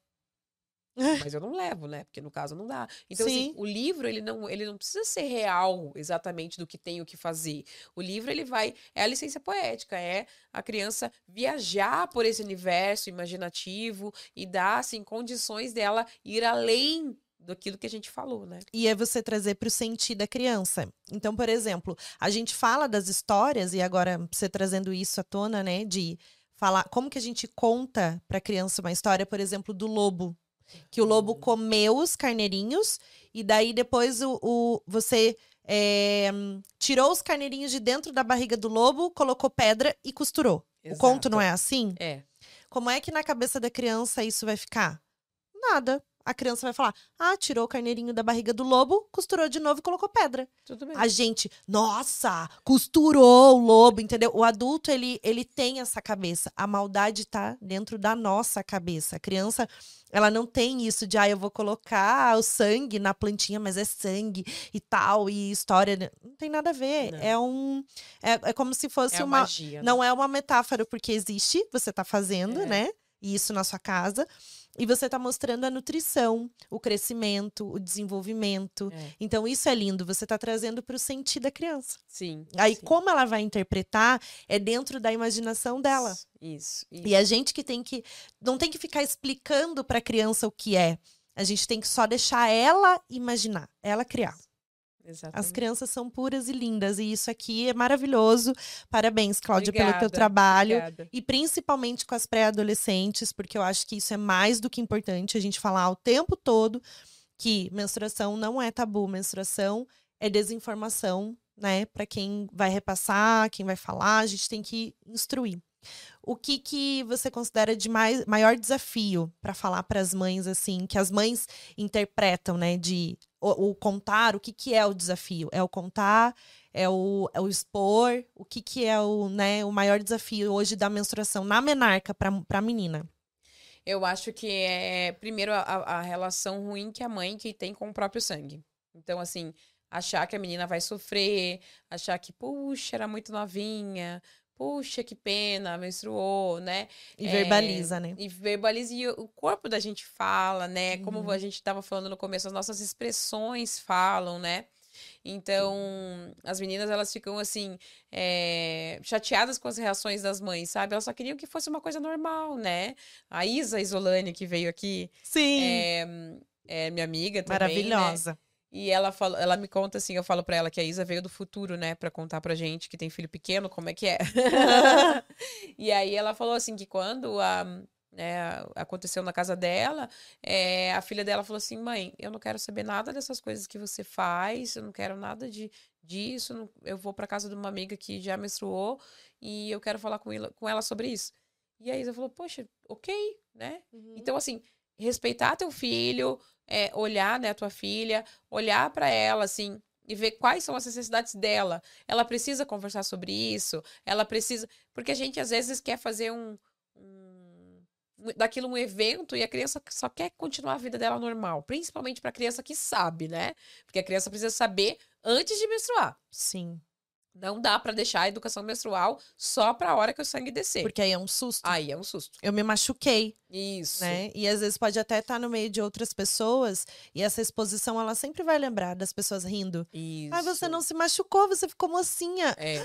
Mas eu não levo, né? Porque no caso não dá. Então, assim, Sim. o livro, ele não, ele não precisa ser real exatamente do que tem o que fazer. O livro, ele vai. É a licença poética, é a criança viajar por esse universo imaginativo e dar, assim, condições dela ir além daquilo que a gente falou, né? E é você trazer para o sentir da criança. Então, por exemplo, a gente fala das histórias, e agora você trazendo isso à tona, né? De falar como que a gente conta para a criança uma história, por exemplo, do lobo. Que o lobo Uhum. comeu os carneirinhos, e daí depois o, o- você é, tirou os carneirinhos de dentro da barriga do lobo, colocou pedra e costurou. O conto não é assim? É. Como é que na cabeça da criança isso vai ficar? Nada. A criança vai falar: ah, tirou o carneirinho da barriga do lobo, costurou de novo e colocou pedra. Tudo bem. A gente, nossa, costurou o lobo, entendeu? O adulto, ele, ele tem essa cabeça. A maldade tá dentro da nossa cabeça. A criança, ela não tem isso de, ah, eu vou colocar o sangue na plantinha, mas é sangue e tal, e história. Não tem nada a ver. Não. É um. É, é como se fosse é uma. magia. né? Não é uma metáfora, porque existe, você tá fazendo, É. né? Isso na sua casa. E você tá mostrando a nutrição, o crescimento, o desenvolvimento. É. Então, isso é lindo. Você tá trazendo para o sentir da criança. Sim. Aí, sim. como ela vai interpretar, é dentro da imaginação dela. Isso. isso. E a gente que tem que. Não tem que ficar explicando para a criança o que é. A gente tem que só deixar ela imaginar, ela criar. As Exatamente. crianças são puras e lindas. E isso aqui é maravilhoso. Parabéns, Cláudia, pelo teu Obrigada, trabalho. obrigada. E principalmente com as pré-adolescentes, porque eu acho que isso é mais do que importante a gente falar o tempo todo que menstruação não é tabu, menstruação é desinformação, né? Para quem vai repassar, quem vai falar, a gente tem que instruir. O que que você considera de mais, maior desafio para falar para as mães assim, que as mães interpretam, né, de o, o contar, o que que é o desafio? É o contar, é o, é o expor, o que que é o, né, o maior desafio hoje da menstruação na menarca para a menina? Eu acho que é, primeiro, a, a relação ruim que a mãe que tem com o próprio sangue. Então, assim, achar que a menina vai sofrer, achar que, puxa, era muito novinha, puxa, que pena, menstruou, né? E É, verbaliza, né? E verbaliza, e o corpo da gente fala, né? Como Uhum. a gente estava falando no começo, as nossas expressões falam, né? Então, as meninas, elas ficam assim, é, chateadas com as reações das mães, sabe? Elas só queriam que fosse uma coisa normal, né? A Isa Isolani, que veio aqui, Sim. é, é minha amiga também, né? E ela fala, ela me conta assim, eu falo pra ela que a Isa veio do futuro, né, Pra contar pra gente que tem filho pequeno, como é que é. e aí ela falou assim que quando a né, aconteceu na casa dela, é, a filha dela falou assim, mãe, eu não quero saber nada dessas coisas que você faz, eu não quero nada de disso, não- eu vou pra casa de uma amiga que já menstruou e eu quero falar com ela, com ela sobre isso. E a Isa falou, poxa, ok, né? Uhum. Então, assim, respeitar teu filho, é, olhar, né, a tua filha, olhar pra ela, assim, e ver quais são as necessidades dela. Ela precisa conversar sobre isso, ela precisa. Porque a gente, às vezes, quer fazer um. um- daquilo um evento e a criança só quer continuar a vida dela normal. Principalmente pra criança que sabe, né? Porque a criança precisa saber antes de menstruar. Sim. Não dá para deixar a educação menstrual só para a hora que o sangue descer. Porque aí é um susto. Aí é um susto. Eu me machuquei. Isso. Né? E às vezes pode até estar no meio de outras pessoas e essa exposição ela sempre vai lembrar das pessoas rindo. Isso. Ah, você não se machucou, você ficou mocinha. É.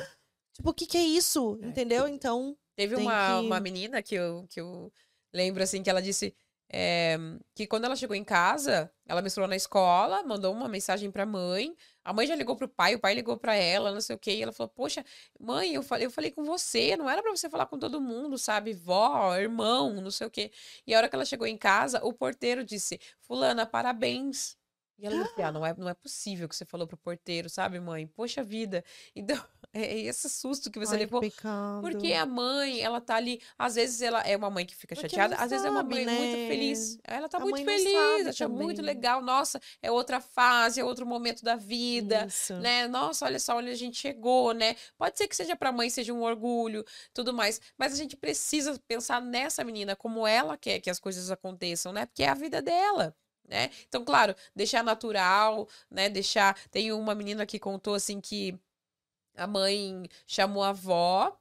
Tipo, o que, que é isso? É. Entendeu? Então. Teve uma, que- uma menina que eu, que eu lembro, assim, que ela disse é, que quando ela chegou em casa, ela menstruou na escola, mandou uma mensagem pra mãe. A mãe já ligou pro pai, o pai ligou pra ela, não sei o quê. E ela falou: Poxa, mãe, eu falei, eu falei com você, não era pra você falar com todo mundo, sabe? Vó, irmão, não sei o quê. E a hora que ela chegou em casa, o porteiro disse: Fulana, parabéns. E ela disse: Ah, não é, não é possível que você falou pro porteiro, sabe, mãe? Poxa vida. Então, é esse susto que você ai, levou. que pecado. Porque a mãe, ela tá ali. Às vezes ela é uma mãe que fica Porque chateada, às vezes é uma sabe, mãe muito né? feliz. Ela tá A muito feliz, sabe acha muito também. legal. Nossa, é outra fase, é outro momento da vida. Isso. Né? Nossa, olha só onde a gente chegou, né? Pode ser que seja pra mãe, seja um orgulho, tudo mais. Mas a gente precisa pensar nessa menina, como ela quer que as coisas aconteçam, né? Porque é a vida dela. Né? Então, claro, deixar natural, né? Deixar. Tem uma menina que contou assim que a mãe chamou a avó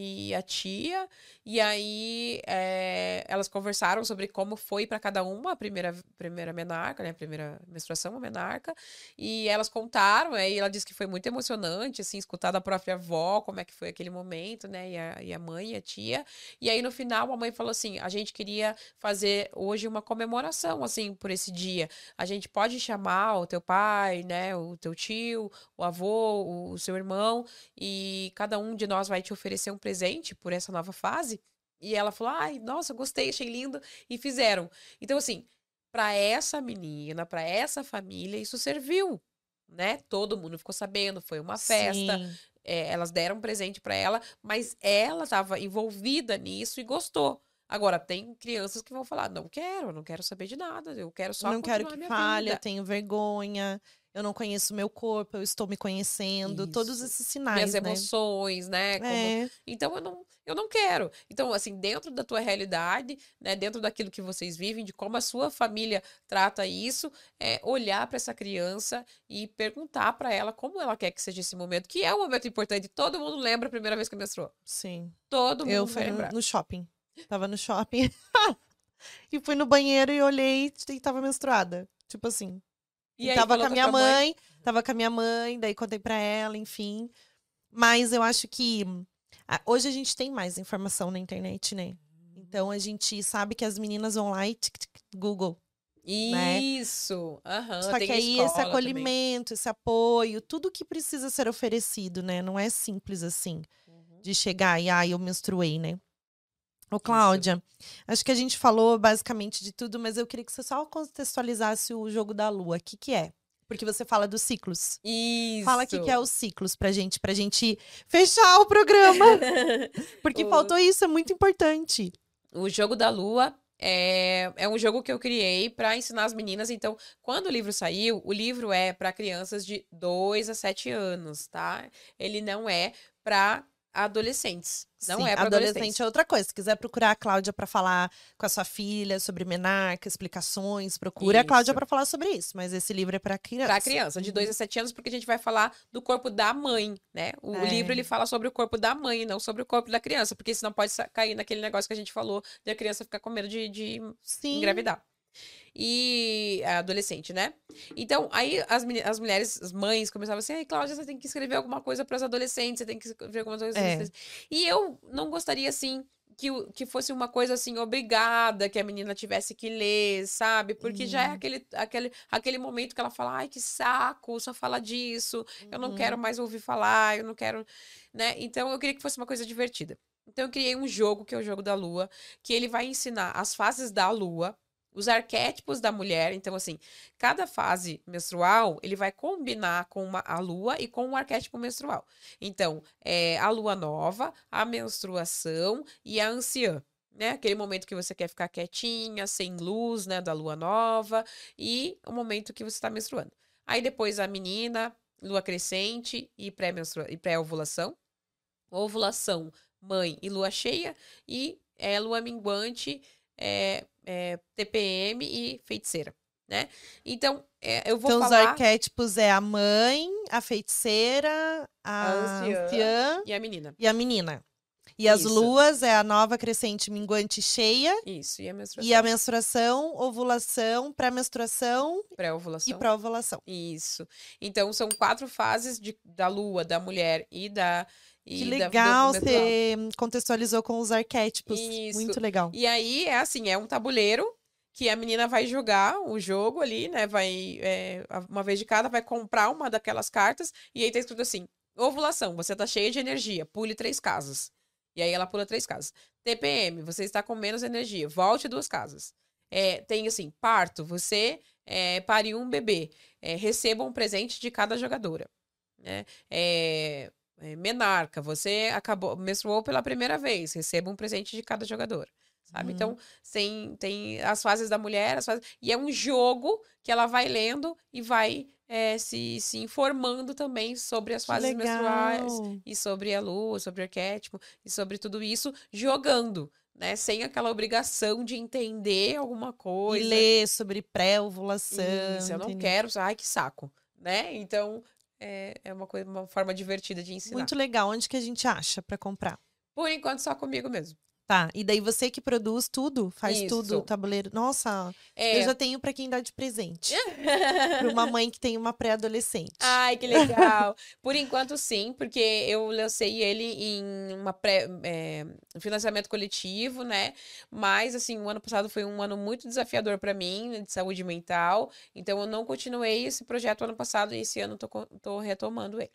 e a tia, e aí eh, elas conversaram sobre como foi para cada uma a primeira, primeira menarca, né? A primeira menstruação, a menarca, e elas contaram, aí ela disse que foi muito emocionante, assim, escutar da própria avó como é que foi aquele momento, né? E a, e a mãe e a tia. E aí no final a mãe falou assim: a gente queria fazer hoje uma comemoração, assim, por esse dia. A gente pode chamar o teu pai, né? O teu tio, o avô, o, o seu irmão, e cada um de nós vai te oferecer um por essa nova fase. E ela falou: ai, nossa, gostei, achei lindo. E fizeram. Então, assim, para essa menina, para essa família, isso serviu. Né? Todo mundo ficou sabendo, foi uma festa. É, elas deram um presente para ela, mas ela estava envolvida nisso e gostou. Agora, tem crianças que vão falar: não quero, não quero saber de nada, eu quero só não quero que eu vida. tenho vergonha, eu não conheço meu corpo, eu estou me conhecendo, todos Isso. esses Minhas sinais, né? emoções, né? como- É, Então eu não, eu não quero. Então, assim, dentro da tua realidade, né, dentro daquilo que vocês vivem, de como a sua família trata isso, é olhar para essa criança e perguntar para ela como ela quer que seja esse momento, que é um momento importante. Todo mundo lembra a primeira vez que menstruou. sim. Todo mundo Eu fui no, lembrar. no shopping. Tava no shopping. e fui no banheiro e olhei e tava menstruada. Tipo assim. E, aí, tava com a minha mãe? mãe, tava com a minha mãe, daí contei pra ela, enfim. Mas eu acho que a- hoje a gente tem mais informação na internet, né? Então a gente sabe que as meninas vão lá e tic, tic, Google. né? Isso. Aham, Só tem que aí esse escola também. acolhimento, esse apoio, tudo que precisa ser oferecido, né? Não é simples assim Uhum. de chegar e ah, eu menstruei, né? Ô, Cláudia, acho que a gente falou basicamente de tudo, mas eu queria que você só contextualizasse o jogo da lua. O que, que é? Porque você fala dos ciclos. Isso. Fala o que, que é os ciclos pra gente, pra gente fechar o programa. Porque O- faltou isso, é muito importante. O jogo da lua é, é um jogo que eu criei para ensinar as meninas. Então, quando o livro saiu, o livro é para crianças de 2 a 7 anos, tá? Ele não é para adolescentes. Não Sim, é para adolescente é outra coisa. Se quiser procurar a Cláudia pra falar com a sua filha sobre menarca, explicações, procure a Cláudia Isso. pra falar sobre isso. Mas esse livro é pra criança. Para criança, de 2 a 7 anos, porque a gente vai falar do corpo da mãe, né? O, É. livro ele fala sobre o corpo da mãe, não sobre o corpo da criança, porque senão pode cair naquele negócio que a gente falou de a criança ficar com medo de, de Sim. engravidar. E adolescente, né? Então, aí as, as mulheres, as mães, começavam assim: ai, Cláudia, você tem que escrever alguma coisa para os adolescentes, você tem que escrever alguma coisa para É. adolescentes. E eu não gostaria, assim, que, que fosse uma coisa assim, obrigada, que a menina tivesse que ler, sabe? Porque já é Uhum. aquele, aquele, aquele momento que ela fala: ai, que saco, só fala disso, eu não Uhum. quero mais ouvir falar, eu não quero. né? Então, eu queria que fosse uma coisa divertida. Então, eu criei um jogo, que é o jogo da lua, que ele vai ensinar as fases da lua, os arquétipos da mulher. Então, assim, cada fase menstrual, ele vai combinar com uma, a lua e com um arquétipo menstrual. Então, é a lua nova, a menstruação e a anciã. Né? Aquele momento que você quer ficar quietinha, sem luz, né, da lua nova, e o momento que você está menstruando. Aí depois a menina, lua crescente e pré-ovulação. Ovulação, mãe e lua cheia. E é, lua minguante, é, é, TPM e feiticeira. né? Então, é, eu vou Então, os falar arquétipos é a mãe, a feiticeira, a, anciã. anciã e a menina. e a menina. E as Isso. luas é a nova crescente minguante cheia. Isso, e a menstruação. E a menstruação, ovulação, pré-menstruação e Pré-ovulação. Isso. Então, são quatro fases de, da lua, da mulher e da. E Que da- do legal, você contextualizou com os arquétipos. Isso. Muito legal. E aí é assim, é um tabuleiro que a menina vai jogar o jogo ali, né? Vai é, uma vez de cada, vai comprar uma daquelas cartas e aí tá escrito assim: ovulação, você tá cheia de energia, pule três casas. E aí ela pula três casas. TPM, você está com menos energia, volte duas casas. É, tem assim, parto, você é, pariu um bebê, é, receba um presente de cada jogadora. Né? É, menarca, você acabou, menstruou pela primeira vez, receba um presente de cada jogador. Sabe? Uhum. Então, tem, tem as fases da mulher, as fases... e é um jogo que ela vai lendo e vai é, se, se informando também sobre as Que fases menstruais e sobre a lua, sobre o arquétipo e sobre tudo isso jogando, né? Sem aquela obrigação de entender alguma coisa. E ler sobre pré-ovulação. Isso, eu não entendeu? quero, ai que saco, né? Então é, é uma coisa, uma forma divertida de ensinar. Muito legal. Onde que a gente acha pra comprar? Por enquanto só comigo mesmo. Tá. E daí você que produz tudo, faz tudo, Isso. o tabuleiro. Nossa, É. eu já tenho pra quem dar de presente. pra uma mãe que tem uma pré-adolescente. Ai, que legal. Por enquanto, sim, porque eu lancei ele em uma pré, é, um financiamento coletivo, né? Mas, assim, o ano passado foi um ano muito desafiador para mim, de saúde mental. Então, eu não continuei esse projeto ano passado e esse ano tô, tô retomando ele.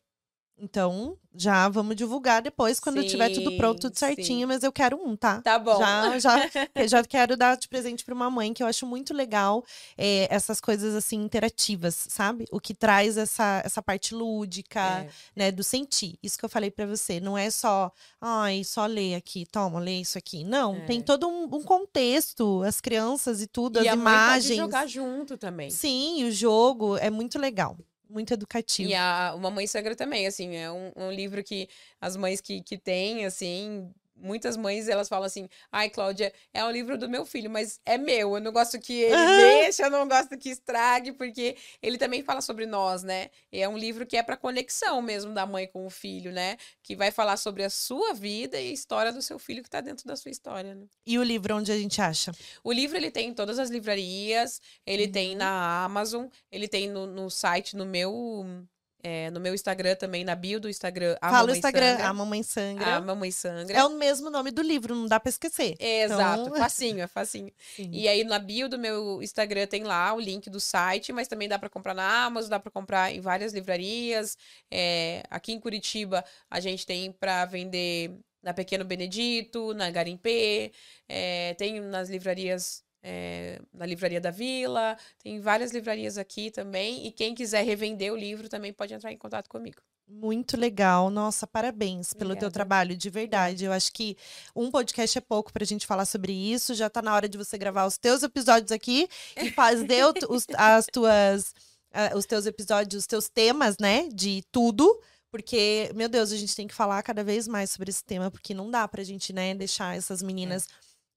Então, já vamos divulgar depois, quando tiver tudo pronto, tudo Sim, certinho. Mas eu quero um, tá? Tá bom. Já, já, eu já quero dar de presente para uma mãe, que eu acho muito legal é, essas coisas assim interativas, sabe? O que traz essa, essa parte lúdica, É, né, do sentir. Isso que eu falei para você, não é só, ai, só ler aqui, toma, lê isso aqui. Não, tem É. todo um, um contexto, as crianças e tudo, e as a mãe pode imagens. jogar junto também. Sim, o jogo é muito legal, muito educativo. E a Uma Mãe Sangra também, assim, é um, um livro que as mães que, que têm, assim, muitas mães, elas falam assim, ai, Cláudia, é um livro do meu filho, mas é meu, eu não gosto que ele deixe, eu não gosto que estrague, porque ele também fala sobre nós, né? E é um livro que é para conexão mesmo da mãe com o filho, né? Que vai falar sobre a sua vida e a história do seu filho que tá dentro da sua história, né? E o livro onde a gente acha? O livro ele tem em todas as livrarias, ele Uhum. tem na Amazon, ele tem no, no site, no meu é, no meu Instagram também, na bio do Instagram. A Fala o Instagram, Sangra. a Mamãe Sangra. A Mamãe Sangra. É o mesmo nome do livro, não dá pra esquecer. Exato, Então- facinho, é facinho. Sim. E aí na bio do meu Instagram tem lá o link do site, mas também dá para comprar na Amazon, dá para comprar em várias livrarias. É, aqui em Curitiba a gente tem para vender na Pequeno Benedito, na Garimpê, é, tem nas livrarias é, na Livraria da Vila, tem várias livrarias aqui também. E quem quiser revender o livro também pode entrar em contato comigo. Muito legal. Nossa, parabéns pelo teu Obrigada. trabalho, de verdade. Eu acho que um podcast é pouco pra gente falar sobre isso. Já tá na hora de você gravar os teus episódios aqui e fazer os, as tuas, ah, os teus episódios, os teus temas, né? De tudo. Porque, meu Deus, a gente tem que falar cada vez mais sobre esse tema, porque não dá pra gente, né, deixar essas meninas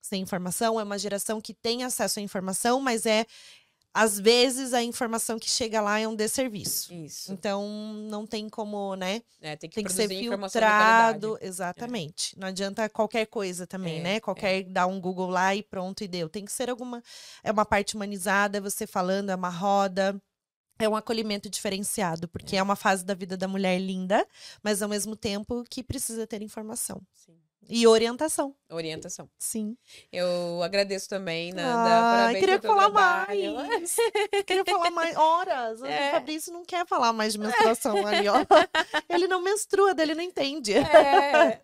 sem informação. É uma geração que tem acesso à informação, mas é, às vezes, a informação que chega lá é um desserviço. Isso. Então, não tem como, né? É, tem que, Tem que ser filtrado. Exatamente. Não adianta qualquer coisa também, É, né? Qualquer dar um Google lá e pronto e deu. Tem que ser alguma. É uma parte humanizada, é você falando, é uma roda. É um acolhimento diferenciado, porque é. uma fase da vida da mulher linda, mas ao mesmo tempo que precisa ter informação. Sim. E orientação. Orientação. Sim. Eu agradeço também, Nanda. Ah, queria falar trabalho. mais. queria falar mais horas. É. O Fabrício não quer falar mais de menstruação ali, ó. Ele não menstrua, dele não entende. É.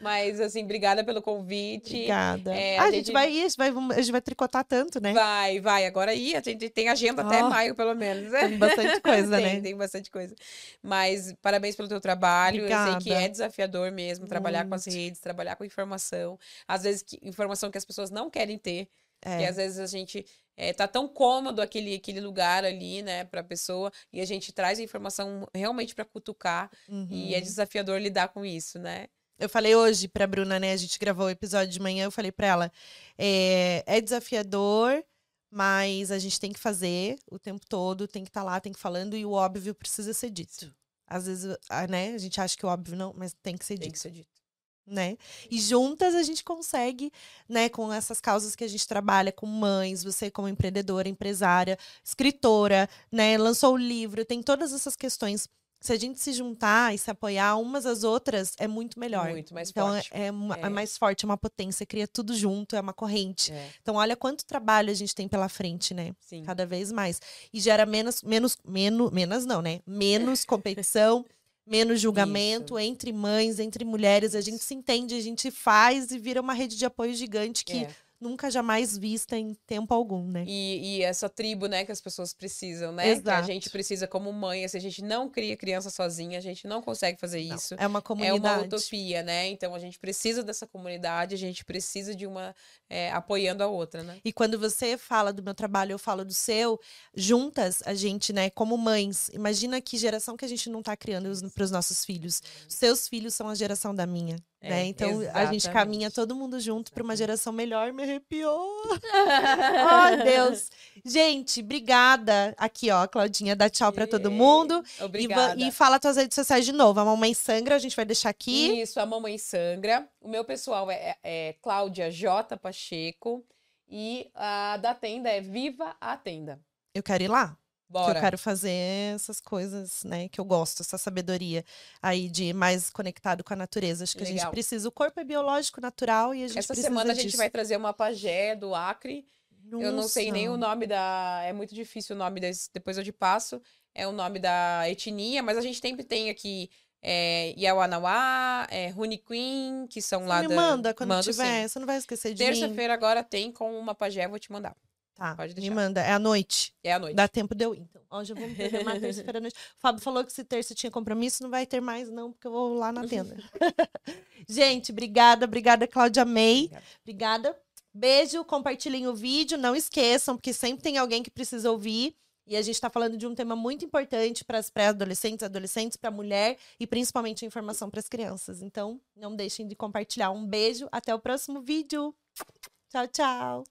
Mas, assim, obrigada pelo convite. Obrigada. É, Ah, a a, gente gente- vai a gente vai, a gente vai tricotar tanto, né? Vai, vai. Agora aí, a gente tem agenda até Ó. maio, pelo menos. Tem bastante coisa, tem, né? Tem bastante coisa. Mas parabéns pelo teu trabalho. Eu sei que Obrigada. é desafiador mesmo trabalhar com as Muito. redes, trabalhar com informação. Às vezes, que- informação que as pessoas não querem ter. É. às vezes a gente é, tá tão cômodo aquele, aquele lugar ali, né, pra pessoa, e a gente traz a informação realmente pra cutucar. E é Uhum. desafiador lidar com isso, né? Eu falei hoje pra Bruna, né? A gente gravou o episódio de manhã, eu falei pra ela: é, é desafiador, mas a gente tem que fazer o tempo todo, tem que estar tá lá, tem que falando e o óbvio precisa ser dito. Às vezes, né, a gente acha que o óbvio não, mas tem que ser tem dito. Que ser dito. Né? E juntas a gente consegue, né, com essas causas que a gente trabalha com mães, você como empreendedora, empresária, escritora, né, lançou o livro, tem todas essas questões se a gente se juntar e se apoiar umas às outras, é muito melhor. Muito mais então, forte. É, é, é, mais forte, é uma potência, cria tudo junto, é uma corrente. É. Então, olha quanto trabalho a gente tem pela frente, né? Sim. Cada vez mais. E gera menos, menos, menos, menos não, né? Menos competição, menos julgamento Isso. entre mães, entre mulheres. A gente se entende, a gente faz e vira uma rede de apoio gigante que é nunca jamais vista em tempo algum, né? E, e, essa tribo, né, que as pessoas precisam, né? Exato. Que a gente precisa como mãe, se a gente não cria criança sozinha, a gente não consegue fazer não, isso. É uma comunidade. É uma utopia, né? Então a gente precisa dessa comunidade, a gente precisa de uma é, apoiando a outra, né? E quando você fala do meu trabalho, eu falo do seu, juntas a gente, né, como mães, imagina que geração que a gente não tá criando para os nossos filhos. Os seus filhos são a geração da minha. É, né? Então exatamente. a gente caminha todo mundo junto para uma geração melhor. Arrepiou. Oh, Deus. Gente, obrigada. Aqui, ó, Claudinha, dá tchau para todo mundo. Obrigada. E, e fala tuas redes sociais de novo. A Mamãe Sangra, a gente vai deixar aqui. Isso, a Mamãe Sangra. O meu pessoal é, é Cláudia J. Pacheco. E a da tenda é Viva a Tenda. Eu quero ir lá. Bora. Que eu quero fazer essas coisas, né? Que eu gosto, essa sabedoria aí de mais conectado com a natureza. Acho que Legal. a gente precisa. O corpo é biológico, natural e a gente Essa semana a gente vai trazer uma pajé do Acre. Nossa. Eu não sei nem o nome da. É muito difícil o nome desse. Depois eu te passo. É o nome da etnia, mas a gente sempre tem aqui é, Yauanauá, é, Queen, que são Você lá me da. manda quando Mando, tiver, sim. você não vai esquecer de Terça-feira agora tem com uma pajé, vou te mandar. Tá, Pode deixar. me manda. É à noite. É à noite. Dá tempo de eu ir. Então, hoje eu vou me programar terça-feira à noite. O Fábio falou que se terça tinha compromisso, não vai ter mais, não, porque eu vou lá na tenda. Gente, obrigada, obrigada, Cláudia May. Obrigada. Beijo, compartilhem o vídeo. Não esqueçam, porque sempre tem alguém que precisa ouvir. E a gente está falando de um tema muito importante para as pré-adolescentes, adolescentes, para a mulher e principalmente a informação para as crianças. Então, não deixem de compartilhar. Um beijo, até o próximo vídeo. Tchau, tchau.